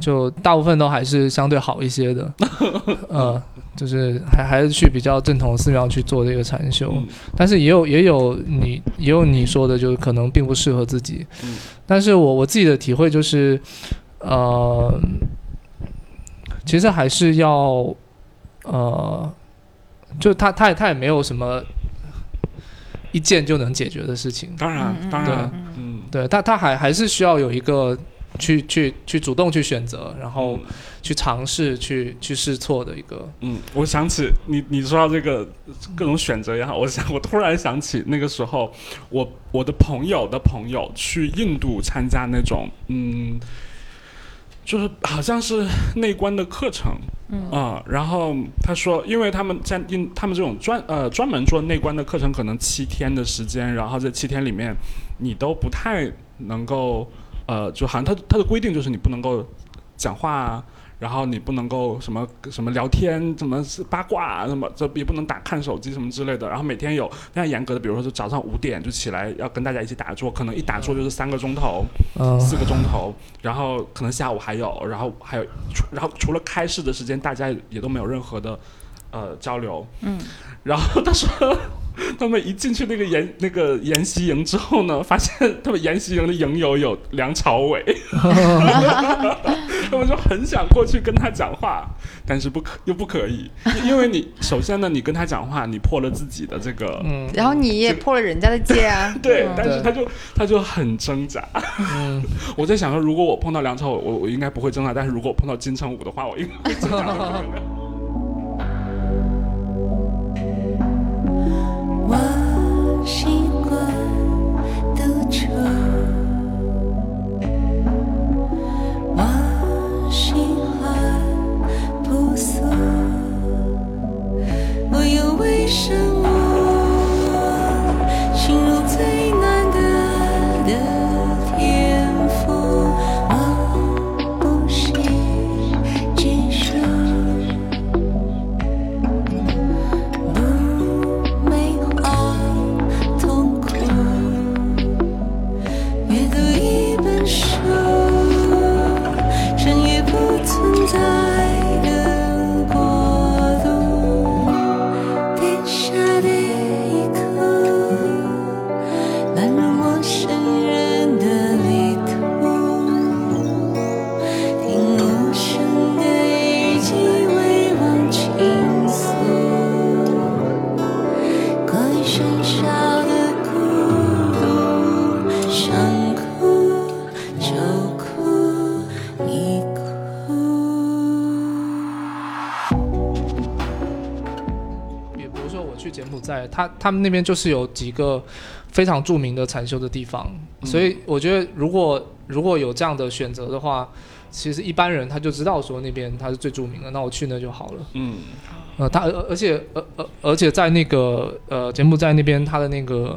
就大部分都还是相对好一些的，呃，就是还还是去比较正统的寺庙去做这个禅修，嗯。但是也有也有你也有你说的，就是可能并不适合自己。嗯。但是我我自己的体会就是，呃，其实还是要，呃，就他他也他也没有什么一件就能解决的事情，当然当然。嗯嗯。对他他还还是需要有一个去去去主动去选择，然后嗯。去尝试去去试错的一个，嗯，我想起你你说到这个各种选择也好，我想我突然想起那个时候，我我的朋友的朋友去印度参加那种嗯，就是好像是内观的课程，嗯。啊、然后他说，因为他们在印他们这种专呃专门做内观的课程，可能七天的时间，然后这七天里面你都不太能够呃，就好像他他的规定就是你不能够讲话啊。然后你不能够什么什么聊天，什么八卦啊，什么这也不能打看手机什么之类的。然后每天有非常严格的，比如说就早上五点就起来要跟大家一起打坐，可能一打坐就是三个钟头，嗯四个钟头，然后可能下午还有，然后还有，除然后除了开市的时间，大家也都没有任何的呃交流。嗯，然后他说，他们一进去那个研那个研习营之后呢，发现他们研习营的营友有梁朝伟，他们就很想过去跟他讲话，但是不可又不可以，因因为你首先呢，你跟他讲话，你破了自己的这个。嗯。然后你也破了人家的戒啊，对，嗯。但是他就他就很挣扎。嗯。我在想说，如果我碰到梁朝伟，我我应该不会挣扎；但是如果我碰到金城武的话，我应该会挣扎我习惯独处，我喜欢朴素，我又为什么？他他们那边就是有几个非常著名的禅修的地方，嗯所以我觉得如果如果有这样的选择的话，其实一般人他就知道说那边他是最著名的，那我去那就好了。嗯呃，他而而且而而而且在那个呃柬埔寨那边，他的那个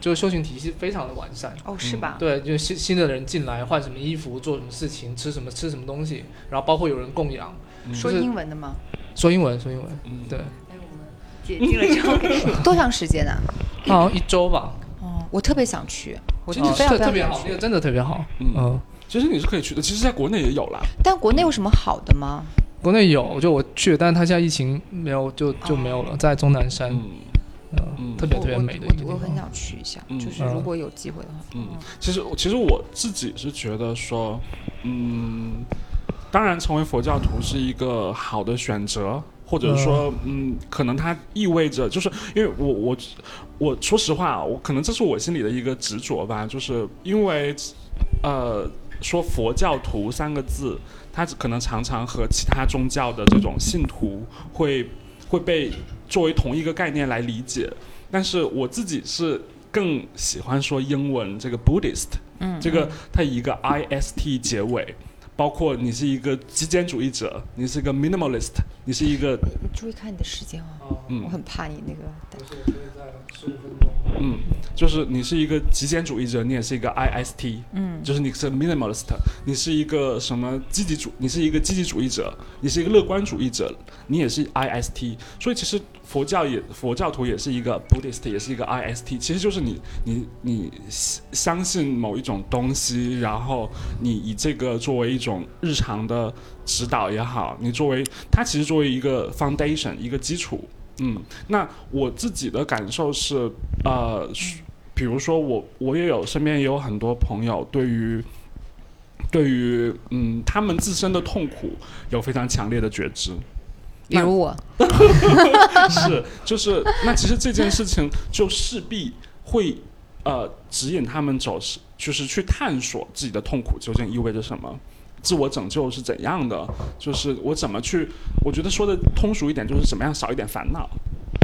就是修行体系非常的完善。哦，是吧？对，就是新新的人进来换什么衣服，做什么事情，吃什么吃什么东西，然后包括有人供养，嗯说就是英文的吗？说英文说英文，嗯对，解禁了之后，多长时间呢？好像一周吧，哦，我特别想去，我真的非常特特别好，那个真的特别好，嗯嗯。其实你是可以去的，其实在国内也有啦。但国内有什么好的吗？国内有，就我去，但是他现在疫情没有，就就没有了，在终南山，嗯特别特别美的一个地方。我我很想去一下，嗯就是如果有机会的话。嗯，其实其实我自己是觉得说，嗯，当然成为佛教徒是一个好的选择，或者说，嗯，可能它意味着，就是因为我我我说实话，我可能这是我心里的一个执着吧，就是因为，呃，说佛教徒三个字，它可能常常和其他宗教的这种信徒会会被作为同一个概念来理解，但是我自己是更喜欢说英文这个 Buddhist，嗯，这个它以一个 I S T 结尾，包括你是一个极简主义者，你是一个 minimalist，你是一个你注意看你的时间哦，嗯我嗯很怕你那个。嗯，就是你是一个极简主义者，你也是一个 I S T，嗯就是你是 minimalist，你是一个什么积极主，你是一个积极主义者，你是一个乐观主义者，你也是 IST。所以其实佛教也佛教徒也是一个 Buddhist，也是一个 IST，其实就是你你你相信某一种东西，然后你以这个作为一种日常的指导也好，你作为它其实作为一个 foundation 一个基础。嗯，那我自己的感受是，呃，比如说我我也有身边也有很多朋友对于对于嗯他们自身的痛苦有非常强烈的觉知，比如我，是就是那其实这件事情就势必会呃指引他们走是就是去探索自己的痛苦究竟意味着什么。自我拯救是怎样的？就是我怎么去？我觉得说的通俗一点，就是怎么样少一点烦恼，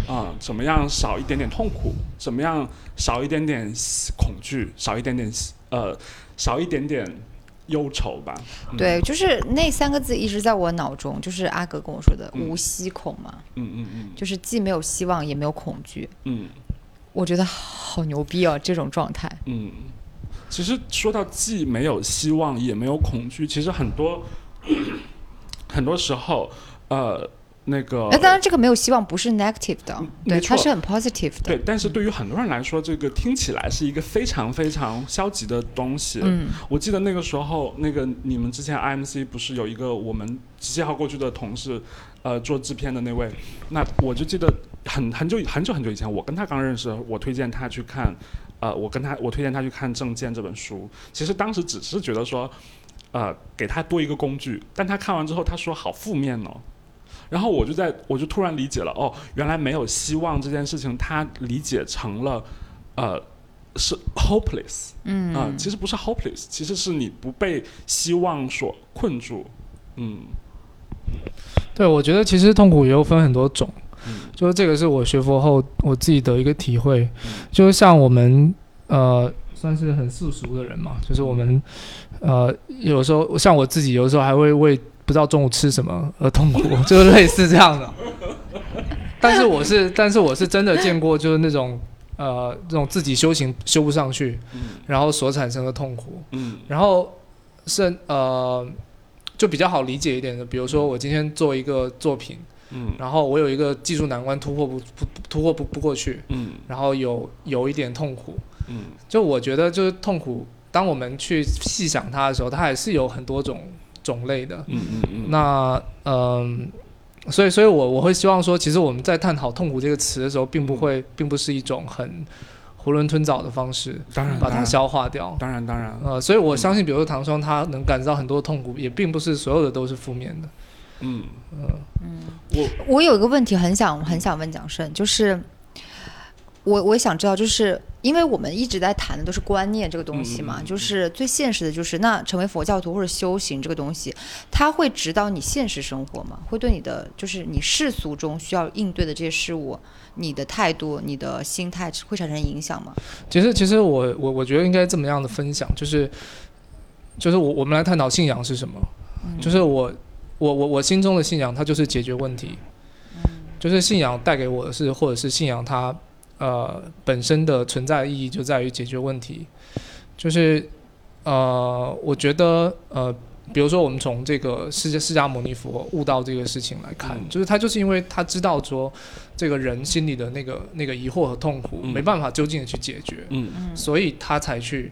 啊、怎么样少一点点痛苦，怎么样少一点点恐惧，少一点点呃，少一点点忧愁吧。嗯、对，就是那三个字一直在我脑中，就是阿格跟我说的嗯无希恐嘛，嗯嗯嗯就是既没有希望也没有恐惧。嗯我觉得好牛逼哦，这种状态。嗯。其实说到既没有希望也没有恐惧，其实很多 很多时候，呃，那个那当然，这个没有希望不是 negative 的，对，它是很 positive 的。对，但是对于很多人来说，这个听起来是一个非常非常消极的东西。嗯，我记得那个时候，那个你们之前 IMC 不是有一个我们介绍过去的同事，呃，做制片的那位，那我就记得很很久很久很久以前，我跟他刚认识，我推荐他去看，呃，我跟他我推荐他去看《证件》这本书。其实当时只是觉得说，呃，给他多一个工具，但他看完之后，他说好负面哦。然后我就在我就突然理解了，哦，原来没有希望这件事情，他理解成了，呃，是 hopeless。嗯啊、其实不是 hopeless，其实是你不被希望所困住。嗯对，我觉得其实痛苦也有分很多种，嗯。就是这个是我学佛后我自己的一个体会，嗯。就是像我们呃算是很世俗的人嘛，就是我们呃有时候像我自己有时候还会为不知道中午吃什么而痛苦，就是类似这样的。但是我是，但是我是真的见过，就是那种呃这种自己修行修不上去，嗯。然后所产生的痛苦。嗯。然后是呃，就比较好理解一点的，比如说我今天做一个作品，嗯然后我有一个技术难关突破不不不突破不不过去，嗯然后有有一点痛苦。嗯就我觉得就是痛苦，当我们去细想它的时候，它还是有很多种种类的。嗯嗯嗯，那嗯、所以所以我我会希望说，其实我们在探讨痛苦这个词的时候，并不会，并不是一种很囫囵吞枣的方式当然把它消化掉。当然当然，呃，所以我相信，比如说唐双，他能感知到很多痛苦，也并不是所有的都是负面的。嗯嗯，我我有一个问题很想很想问蒋胜，就是我我也想知道，就是因为我们一直在谈的都是观念这个东西嘛，嗯嗯嗯就是最现实的就是那成为佛教徒或者修行这个东西，它会指导你现实生活吗？会对你的就是你世俗中需要应对的这些事物，你的态度、你的心态会产生影响吗？其实，其实我我我觉得应该这么样的分享，就是就是我我们来探讨信仰是什么，就是我我我我心中的信仰，它就是解决问题，就是信仰带给我的是，或者是信仰它呃本身的存在意义就在于解决问题，就是呃，我觉得呃。比如说，我们从这个释迦释迦牟尼佛悟道这个事情来看，嗯。就是他就是因为他知道说，这个人心里的那个那个疑惑和痛苦，嗯。没办法究竟的去解决，嗯。所以他才去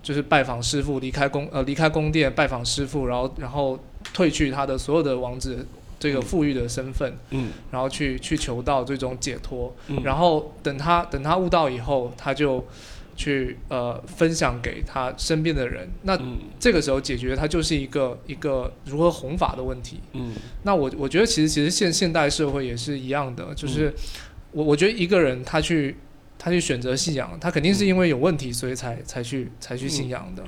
就是拜访师傅，离开宫呃离开宫殿拜访师傅，然后然后褪去他的所有的王子这个富裕的身份，嗯。然后去去求到最终解脱，嗯，然后等他等他悟道以后，他就去呃分享给他身边的人，那嗯。这个时候解决他就是一个一个如何弘法的问题。嗯。那我我觉得其实其实现现代社会也是一样的，就是我我觉得一个人他去他去选择信仰，他肯定是因为有问题，所以才才去才去信仰的。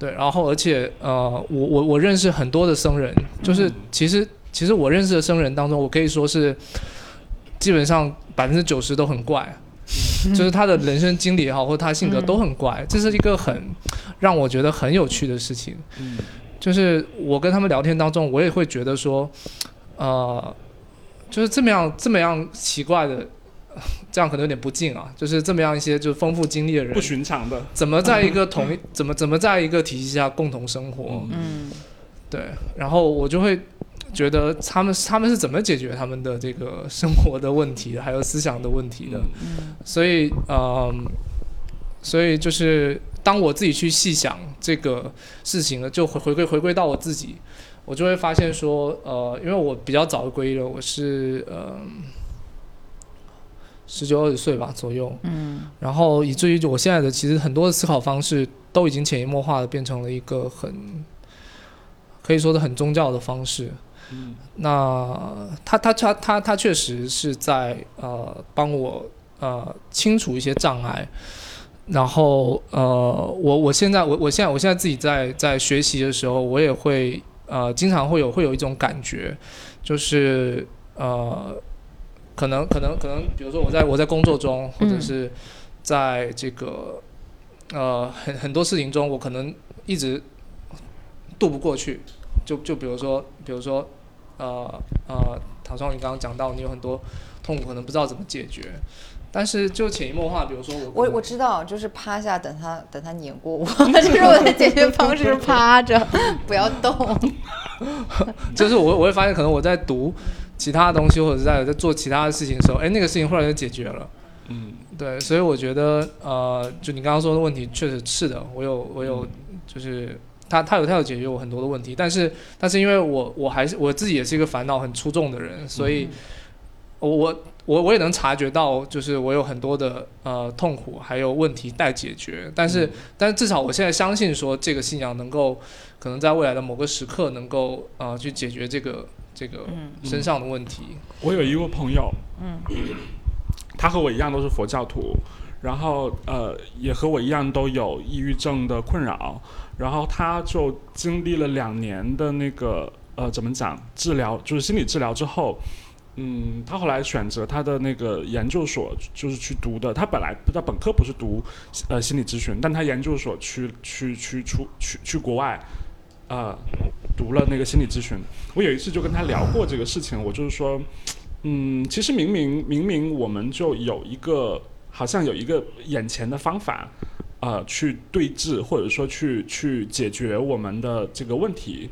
对，然后而且呃，我我我认识很多的僧人，就是嗯其实其实我认识的僧人当中，我可以说是基本上百分之九十都很怪。就是他的人生经历也好，或者他性格都很怪，这是一个很让我觉得很有趣的事情。嗯就是我跟他们聊天当中，我也会觉得说，呃，就是这么样这么样奇怪的，这样可能有点不敬啊。就是这么样一些就是丰富经历的人不，寻常的，怎么在一个同一 怎么怎么在一个体系下共同生活？嗯嗯对，然后我就会觉得他们他们是怎么解决他们的这个生活的问题，还有思想的问题的。嗯所以，嗯，所以就是当我自己去细想这个事情了，就回回归回归到我自己，我就会发现说，呃，因为我比较早的皈依了，我是呃十九二十岁吧左右，嗯。然后以至于我现在的其实很多的思考方式都已经潜移默化的变成了一个很可以说的很宗教的方式。嗯。那他他他他他确实是在呃帮我呃清除一些障碍，然后呃我我现在我我现在我现在自己在在学习的时候，我也会呃经常会有会有一种感觉，就是呃可能可能可能比如说我在我在工作中，或者嗯是在这个呃很很多事情中，我可能一直渡不过去。就就比如说，比如说，呃呃，唐双，你刚刚讲到你有很多痛苦，可能不知道怎么解决，但是就潜移默化，比如说我我我知道，就是趴下等他等他碾过我，就是我的解决方式，趴着不要动。就是我我会发现，可能我在读其他的东西，或者是在在做其他的事情的时候，哎，那个事情忽然就解决了。嗯。对，所以我觉得，呃，就你刚刚说的问题，确实是的，我有我有，就是他他有他有解决我很多的问题，但是但是因为我我还是我自己也是一个烦恼很出众的人，所以我我我我也能察觉到，就是我有很多的呃痛苦还有问题待解决，但是、但是至少我现在相信说这个信仰能够可能在未来的某个时刻能够呃去解决这个这个嗯身上的问题。我有一个朋友，嗯他和我一样都是佛教徒，然后呃也和我一样都有抑郁症的困扰，然后他就经历了两年的那个呃怎么讲治疗，就是心理治疗之后。嗯，他后来选择他的那个研究所，就是去读的。他本来他本科不是读呃心理咨询，但他研究所去去去出去去国外，呃，读了那个心理咨询。我有一次就跟他聊过这个事情，我就是说，嗯，其实明明明明我们就有一个，好像有一个眼前的方法，呃，去对峙或者说去去解决我们的这个问题。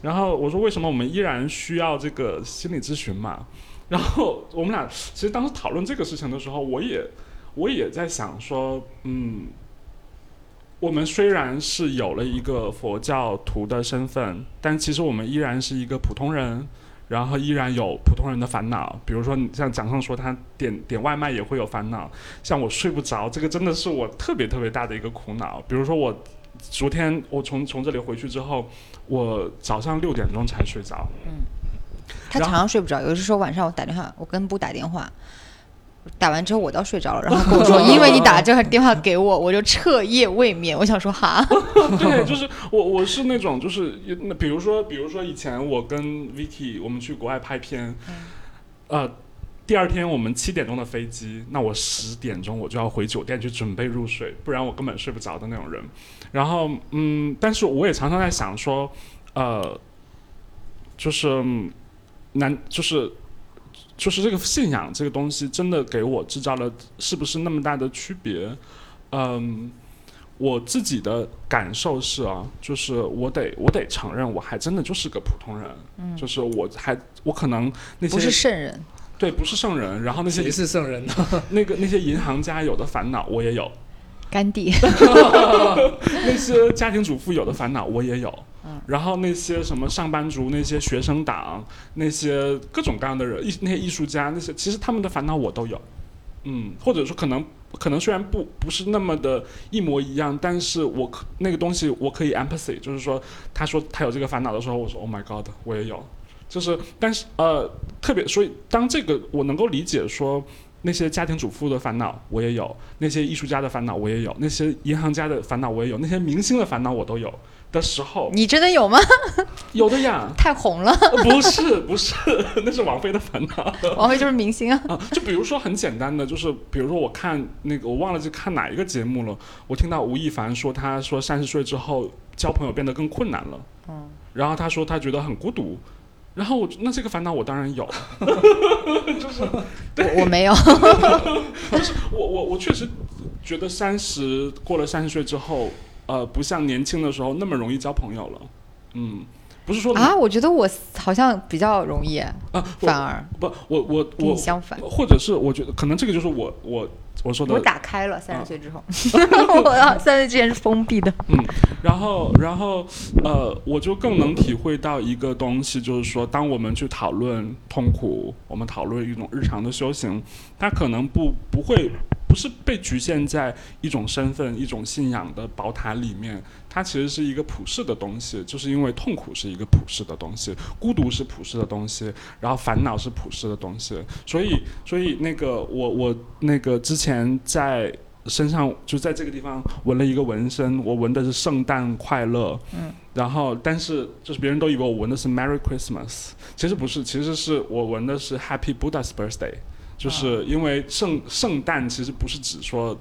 然后我说，为什么我们依然需要这个心理咨询嘛？然后我们俩其实当时讨论这个事情的时候，我也我也在想说，嗯，我们虽然是有了一个佛教徒的身份，但其实我们依然是一个普通人。然后依然有普通人的烦恼，比如说你像蒋胜说他点点外卖也会有烦恼，像我睡不着，这个真的是我特别特别大的一个苦恼。比如说我昨天我从从这里回去之后，我早上六点钟才睡着，嗯他常常睡不着，有的时候晚上我打电话，我跟不打电话，打完之后我倒睡着了，然后跟我说，因为你打这个电话给我，我就彻夜未眠。我想说哈，对，就是我我是那种就是那比如说比如说以前我跟 Vicky 我们去国外拍片，呃。第二天我们七点钟的飞机，那我十点钟我就要回酒店去准备入睡，不然我根本睡不着的那种人。然后，嗯，但是我也常常在想说，呃，就是嗯难，就是就是这个信仰这个东西，真的给我制造了是不是那么大的区别？嗯，我自己的感受是啊，就是我得我得承认，我还真的就是个普通人，嗯，就是我还我可能那些不是圣人，对不是圣人，然后那些谁是圣人呢？那个那些银行家有的烦恼我也有，甘地，那些家庭主妇有的烦恼我也有，然后那些什么上班族、那些学生党、那些各种各样的人、艺那些艺术家，那些其实他们的烦恼我都有，嗯，或者说可能可能虽然不不是那么的一模一样，但是我可那个东西我可以 empathy，就是说他说他有这个烦恼的时候，我说 Oh my God，我也有，就是但是呃特别所以当这个我能够理解说。那些家庭主妇的烦恼我也有，那些艺术家的烦恼我也有，那些银行家的烦恼我也有，那些明星的烦恼我都有。的时候，你真的有吗？有的呀，太红了，呃不是不是，那是王菲的烦恼 王菲就是明星啊。啊。就比如说很简单的，就是比如说我看那个我忘了是看哪一个节目了，我听到吴亦凡说他说三十岁之后交朋友变得更困难了，嗯，然后他说他觉得很孤独。然后我那这个烦恼我当然有，就是我我没有，我我我确实觉得三十过了三十岁之后，呃，不像年轻的时候那么容易交朋友了。嗯，不是说啊，我觉得我好像比较容易，啊，反而不，我我我，相反。或者是我觉得可能这个就是我我我说的我打开了，三啊十岁之后，我要三十岁之前是封闭的。嗯然后，然后，呃，我就更能体会到一个东西，就是说，当我们去讨论痛苦，我们讨论一种日常的修行，它可能不不会不是被局限在一种身份、一种信仰的宝塔里面，它其实是一个普世的东西，就是因为痛苦是一个普世的东西，孤独是普世的东西，然后烦恼是普世的东西，所以，所以那个我我那个之前在。身上就在这个地方纹了一个纹身，我纹的是圣诞快乐，嗯，然后但是就是别人都以为我纹的是 Merry Christmas，其实不是，其实是我纹的是 Happy Buddha's Birthday，就是因为圣圣诞其实不是指说。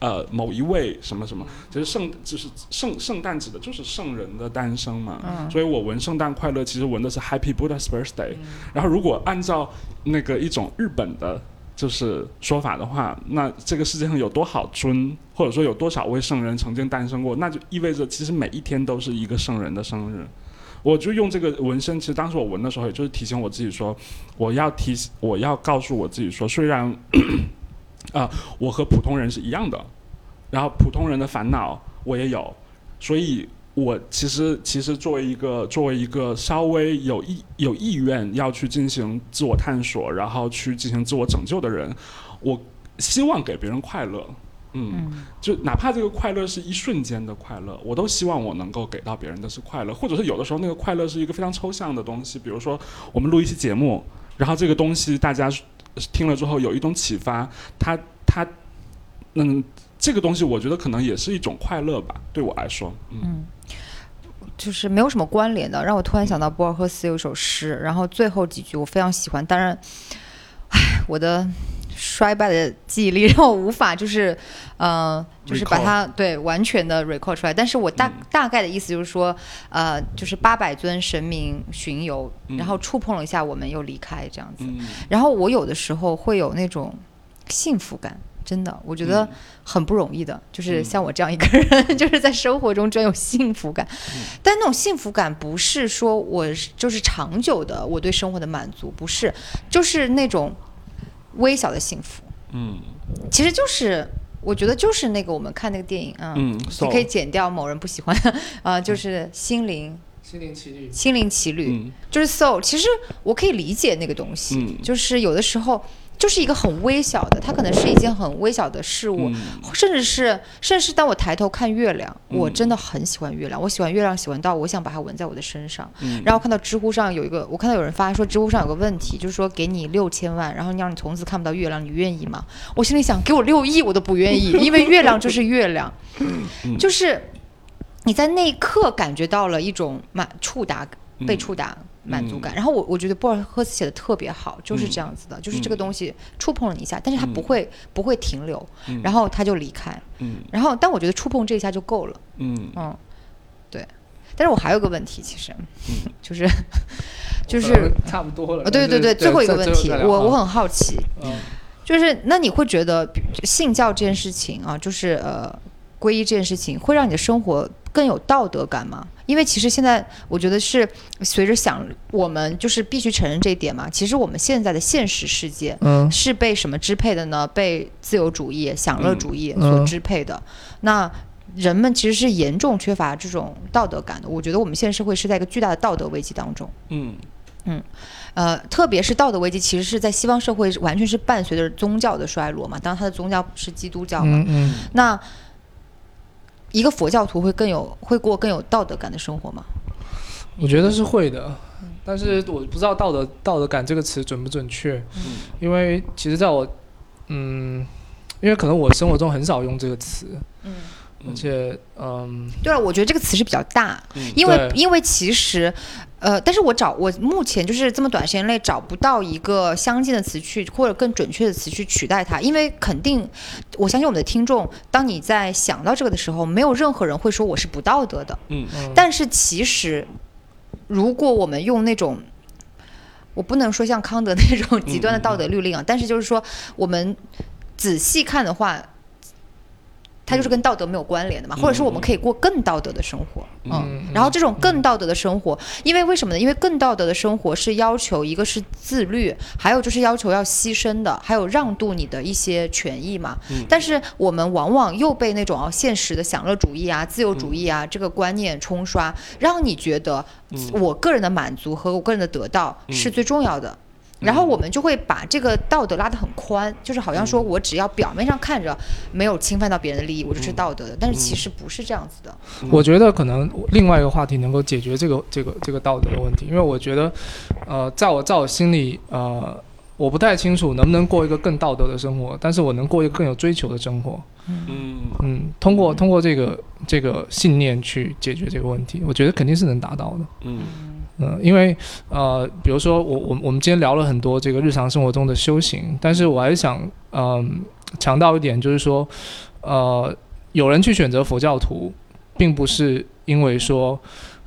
呃，某一位什么什么，其实圣就是圣圣诞指的就是圣人的诞生嘛，嗯所以我闻圣诞快乐，其实闻的是 Happy Buddha's Birthday。然后如果按照那个一种日本的就是说法的话，那这个世界上有多少尊，或者说有多少位圣人曾经诞生过，那就意味着其实每一天都是一个圣人的生日。我就用这个纹身，其实当时我纹的时候，也就是提醒我自己说，我要提，我要告诉我自己说，虽然 啊、我和普通人是一样的，然后普通人的烦恼我也有，所以我其实其实作为一个作为一个稍微有意有意愿要去进行自我探索，然后去进行自我拯救的人，我希望给别人快乐。嗯，嗯。就哪怕这个快乐是一瞬间的快乐，我都希望我能够给到别人的是快乐，或者是有的时候那个快乐是一个非常抽象的东西，比如说我们录一期节目，然后这个东西大家听了之后有一种启发，它它嗯，这个东西我觉得可能也是一种快乐吧，对我来说，嗯。嗯，就是没有什么关联的，让我突然想到博尔赫斯有一首诗，然后最后几句我非常喜欢，当然，唉，我的衰败的记忆力让我无法就是，呃，就是把它对完全的 recall 出来，但是我大、嗯。大概的意思就是说，呃，就是八百尊神明巡游，嗯。然后触碰了一下我们又离开这样子，嗯。然后我有的时候会有那种幸福感，真的，我觉得嗯。很不容易的，就是嗯。像我这样一个人，就是在生活中真有幸福感。嗯。但那种幸福感不是说我就是长久的我对生活的满足，不是，就是那种微小的幸福，嗯。其实就是。我觉得就是那个我们看那个电影，嗯，嗯你可以剪掉某人不喜欢，啊、就是心灵。心灵奇旅，心灵奇旅，嗯。就是 soul。其实我可以理解那个东西，嗯。就是有的时候就是一个很微小的，它可能是一件很微小的事物，嗯甚至是甚至是当我抬头看月亮，我嗯真的很喜欢月亮，我喜欢月亮喜欢到我想把它纹在我的身上。嗯然后看到知乎上有一个，我看到有人发说知乎上有个问题，就是说给你六千万，然后让你从此看不到月亮，你愿意吗？我心里想，给我六亿我都不愿意，因为月亮就是月亮，嗯就是你在那一刻感觉到了一种满触达被嗯触达。满足感，然后我我觉得博尔赫斯写的特别好，就是嗯这样子的，就是这个东西触碰了你一下，但是他不嗯。会不会停留，嗯。然后他就离开，嗯。然后但我觉得触碰这一下就够了，嗯。嗯，对。但是我还有个问题，其实，嗯。就是 就是差不多了。呃，对对对，最后一个问题，我我很好奇，嗯。就是那你会觉得比信教这件事情啊，就是呃皈依这件事情，会让你的生活更有道德感吗？因为其实现在我觉得是随着想我们就是必须承认这一点嘛，其实我们现在的现实世界嗯是被什么支配的呢？被自由主义、享乐主义嗯所支配的。那人们其实是严重缺乏这种道德感的。我觉得我们现在社会是在一个巨大的道德危机当中。嗯呃，特别是道德危机，其实是在西方社会完全是伴随着宗教的衰落嘛。当然，它的宗教是基督教嘛。嗯嗯，那一个佛教徒会更有会过更有道德感的生活吗？我觉得是会的，但是我不知道道德道德感这个词准不准确，因为其实在我嗯，因为可能我生活中很少用这个词，嗯，而且嗯，对了，我觉得这个词是比较大，嗯因为因为其实，呃，但是我找我目前就是这么短时间内找不到一个相近的词去或者更准确的词去取代它，因为肯定我相信我们的听众，当你在想到这个的时候，没有任何人会说我是不道德的，嗯。嗯。但是其实如果我们用那种我不能说像康德那种 极端的道德律令啊，但是就是说我们仔细看的话。它就是跟道德没有关联的嘛，或者是我们可以过更道德的生活，嗯，嗯然后这种更道德的生活，因为为什么呢？因为更道德的生活是要求一个是自律，还有就是要求要牺牲的，还有让渡你的一些权益嘛。但是我们往往又被那种啊现实的享乐主义啊、自由主义啊、这个观念冲刷，让你觉得我个人的满足和我个人的得到是最重要的。然后我们就会把这个道德拉得很宽，就是好像说我只要表面上看着没有侵犯到别人的利益，我就是道德的。但是其实不是这样子的。我觉得可能另外一个话题能够解决这个这个这个道德的问题，因为我觉得，呃，在我在我心里，呃，我不太清楚能不能过一个更道德的生活，但是我能过一个更有追求的生活。嗯嗯，通过通过这个这个信念去解决这个问题，我觉得肯定是能达到的。嗯嗯，因为呃，比如说我我我们今天聊了很多这个日常生活中的修行，但是我还是想嗯、强调一点，就是说呃，有人去选择佛教徒，并不是因为说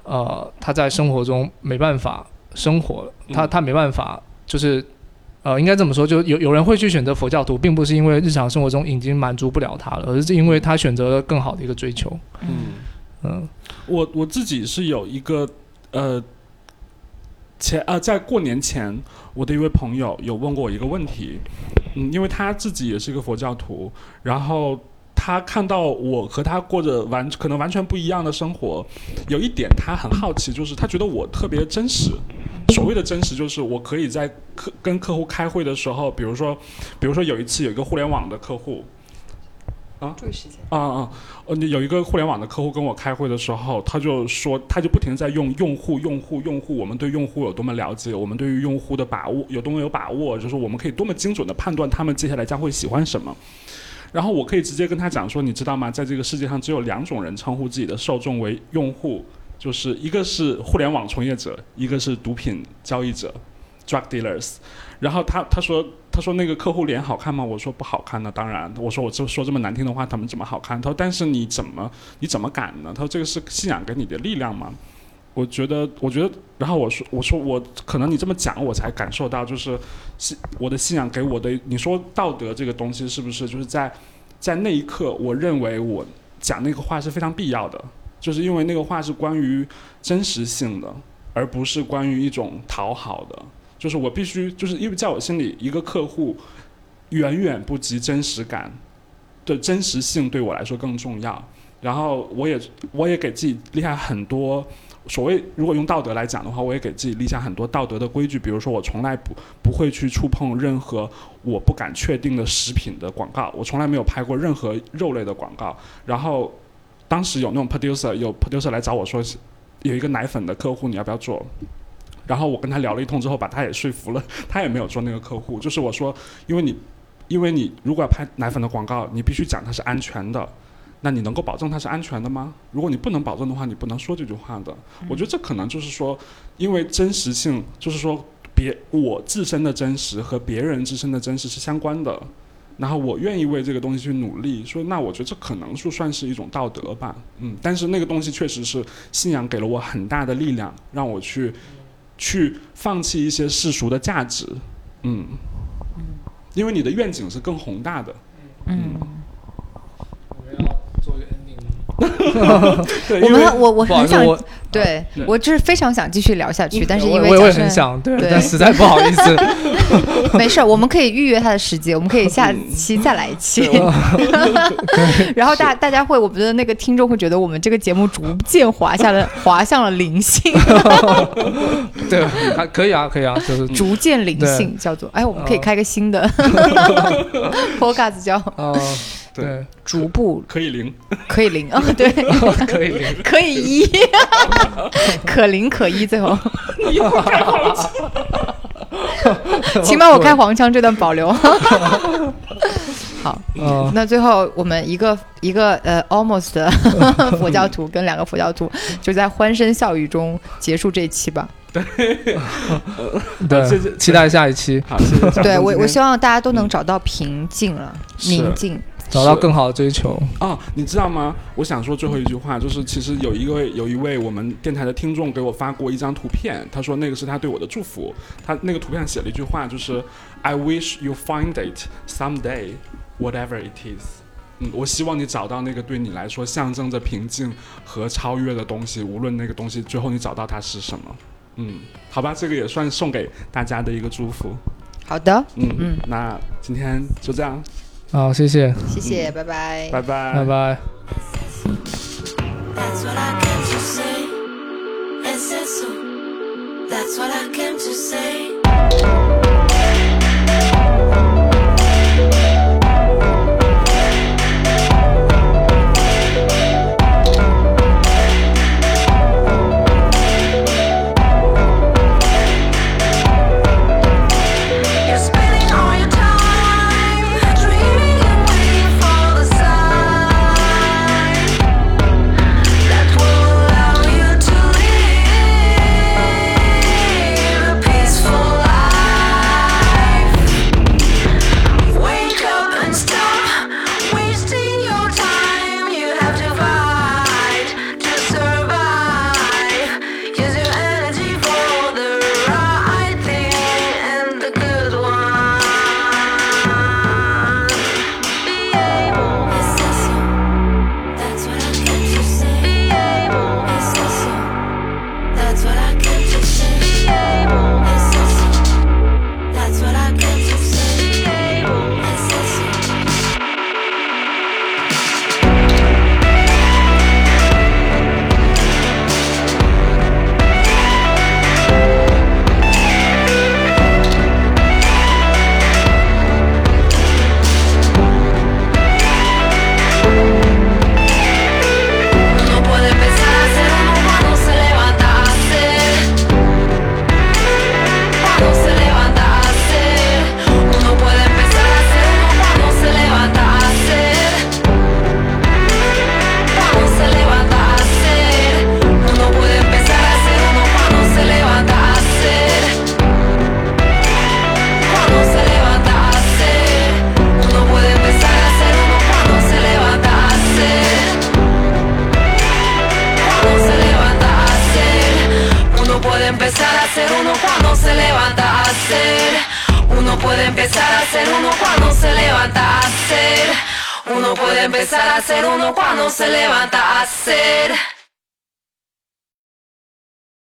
呃他在生活中没办法生活了，他嗯他没办法就是。呃，应该这么说，就有有人会去选择佛教徒，并不是因为日常生活中已经满足不了他了，而是因为他选择了更好的一个追求。嗯。嗯我我自己是有一个呃前呃在过年前，我的一位朋友有问过我一个问题，嗯，因为他自己也是一个佛教徒，然后他看到我和他过着完可能完全不一样的生活，有一点他很好奇，就是他觉得我特别真实。所谓的真实，就是我可以在客跟客户开会的时候，比如说，比如说有一次有一个互联网的客户，注意时间。啊啊，呃，有一个互联网的客户跟我开会的时候，他就说，他就不停在用用户、用户、用户，我们对用户有多么了解，我们对于用户的把握有多么有把握，就是我们可以多么精准的判断他们接下来将会喜欢什么。然后我可以直接跟他讲说，你知道吗？在这个世界上，只有两种人称呼自己的受众为用户，就是一个是互联网从业者，一个是毒品交易者 （drug dealers）。然后他他说他说那个客户脸好看吗？我说不好看呢，当然。我说我就说这么难听的话，他们怎么好看？他说但是你怎么你怎么敢呢？他说这个是信仰给你的力量吗？我觉得，我觉得，然后我说，我说我可能你这么讲，我才感受到，就是信我的信仰给我的。你说道德这个东西是不是就是在在那一刻，我认为我讲那个话是非常必要的，就是因为那个话是关于真实性的，而不是关于一种讨好的。就是我必须，就是因为在我心里，一个客户远远不及真实感的真实性对我来说更重要。然后我也我也给自己立下很多所谓如果用道德来讲的话，我也给自己立下很多道德的规矩，比如说我从来不不会去触碰任何我不敢确定的食品的广告，我从来没有拍过任何肉类的广告。然后当时有那种 producer 有 producer 来找我说有一个奶粉的客户，你要不要做？然后我跟他聊了一通之后，把他也说服了，他也没有做那个客户。就是我说，因为你，因为你如果要拍奶粉的广告，你必须讲它是安全的，那你能够保证它是安全的吗？如果你不能保证的话，你不能说这句话的。我觉得这可能就是说，因为真实性，就是说别我自身的真实和别人自身的真实是相关的。然后我愿意为这个东西去努力，说那我觉得这可能就算是一种道德吧，嗯，但是那个东西确实是信仰给了我很大的力量，让我去去放弃一些世俗的价值，嗯，因为你的愿景是更宏大的，嗯，我们要做一个 ending 吗？对，我们我我很想我对对我就是非常想继续聊下去，但是因为我也很想，对，但实在不好意思。没事，我们可以预约他的时间，我们可以下期再来一期。然后大大家会，我觉得那个听众会觉得我们这个节目逐渐滑下了滑向了灵性，对，还可以啊，可以啊，就是逐渐灵性叫做哎，我们可以开个新的 podcast 叫呃，对对，逐步可以零，可以零啊，对，可以零。可以一，可零可一，最后。请把我开黄腔这段保留。好，嗯，那最后我们一个一个呃 almost 的佛教徒跟两个佛教徒就在欢声笑语中结束这一期吧。对对，期待下一期，好，谢谢对我，我希望大家都能找到平静了，是宁静。找到更好的追求。哦，你知道吗？我想说最后一句话，就是其实有一位有一位我们电台的听众给我发过一张图片，他说那个是他对我的祝福。他那个图片上写了一句话，就是 I wish you find it someday, whatever it is。嗯，我希望你找到那个对你来说象征着平静和超越的东西，无论那个东西最后你找到它是什么。嗯，好吧，这个也算送给大家的一个祝福。好的，嗯嗯那今天就这样，好，谢谢，谢谢，拜拜。拜拜，拜拜。That's what I came to say. Es eso. That's what I came to say.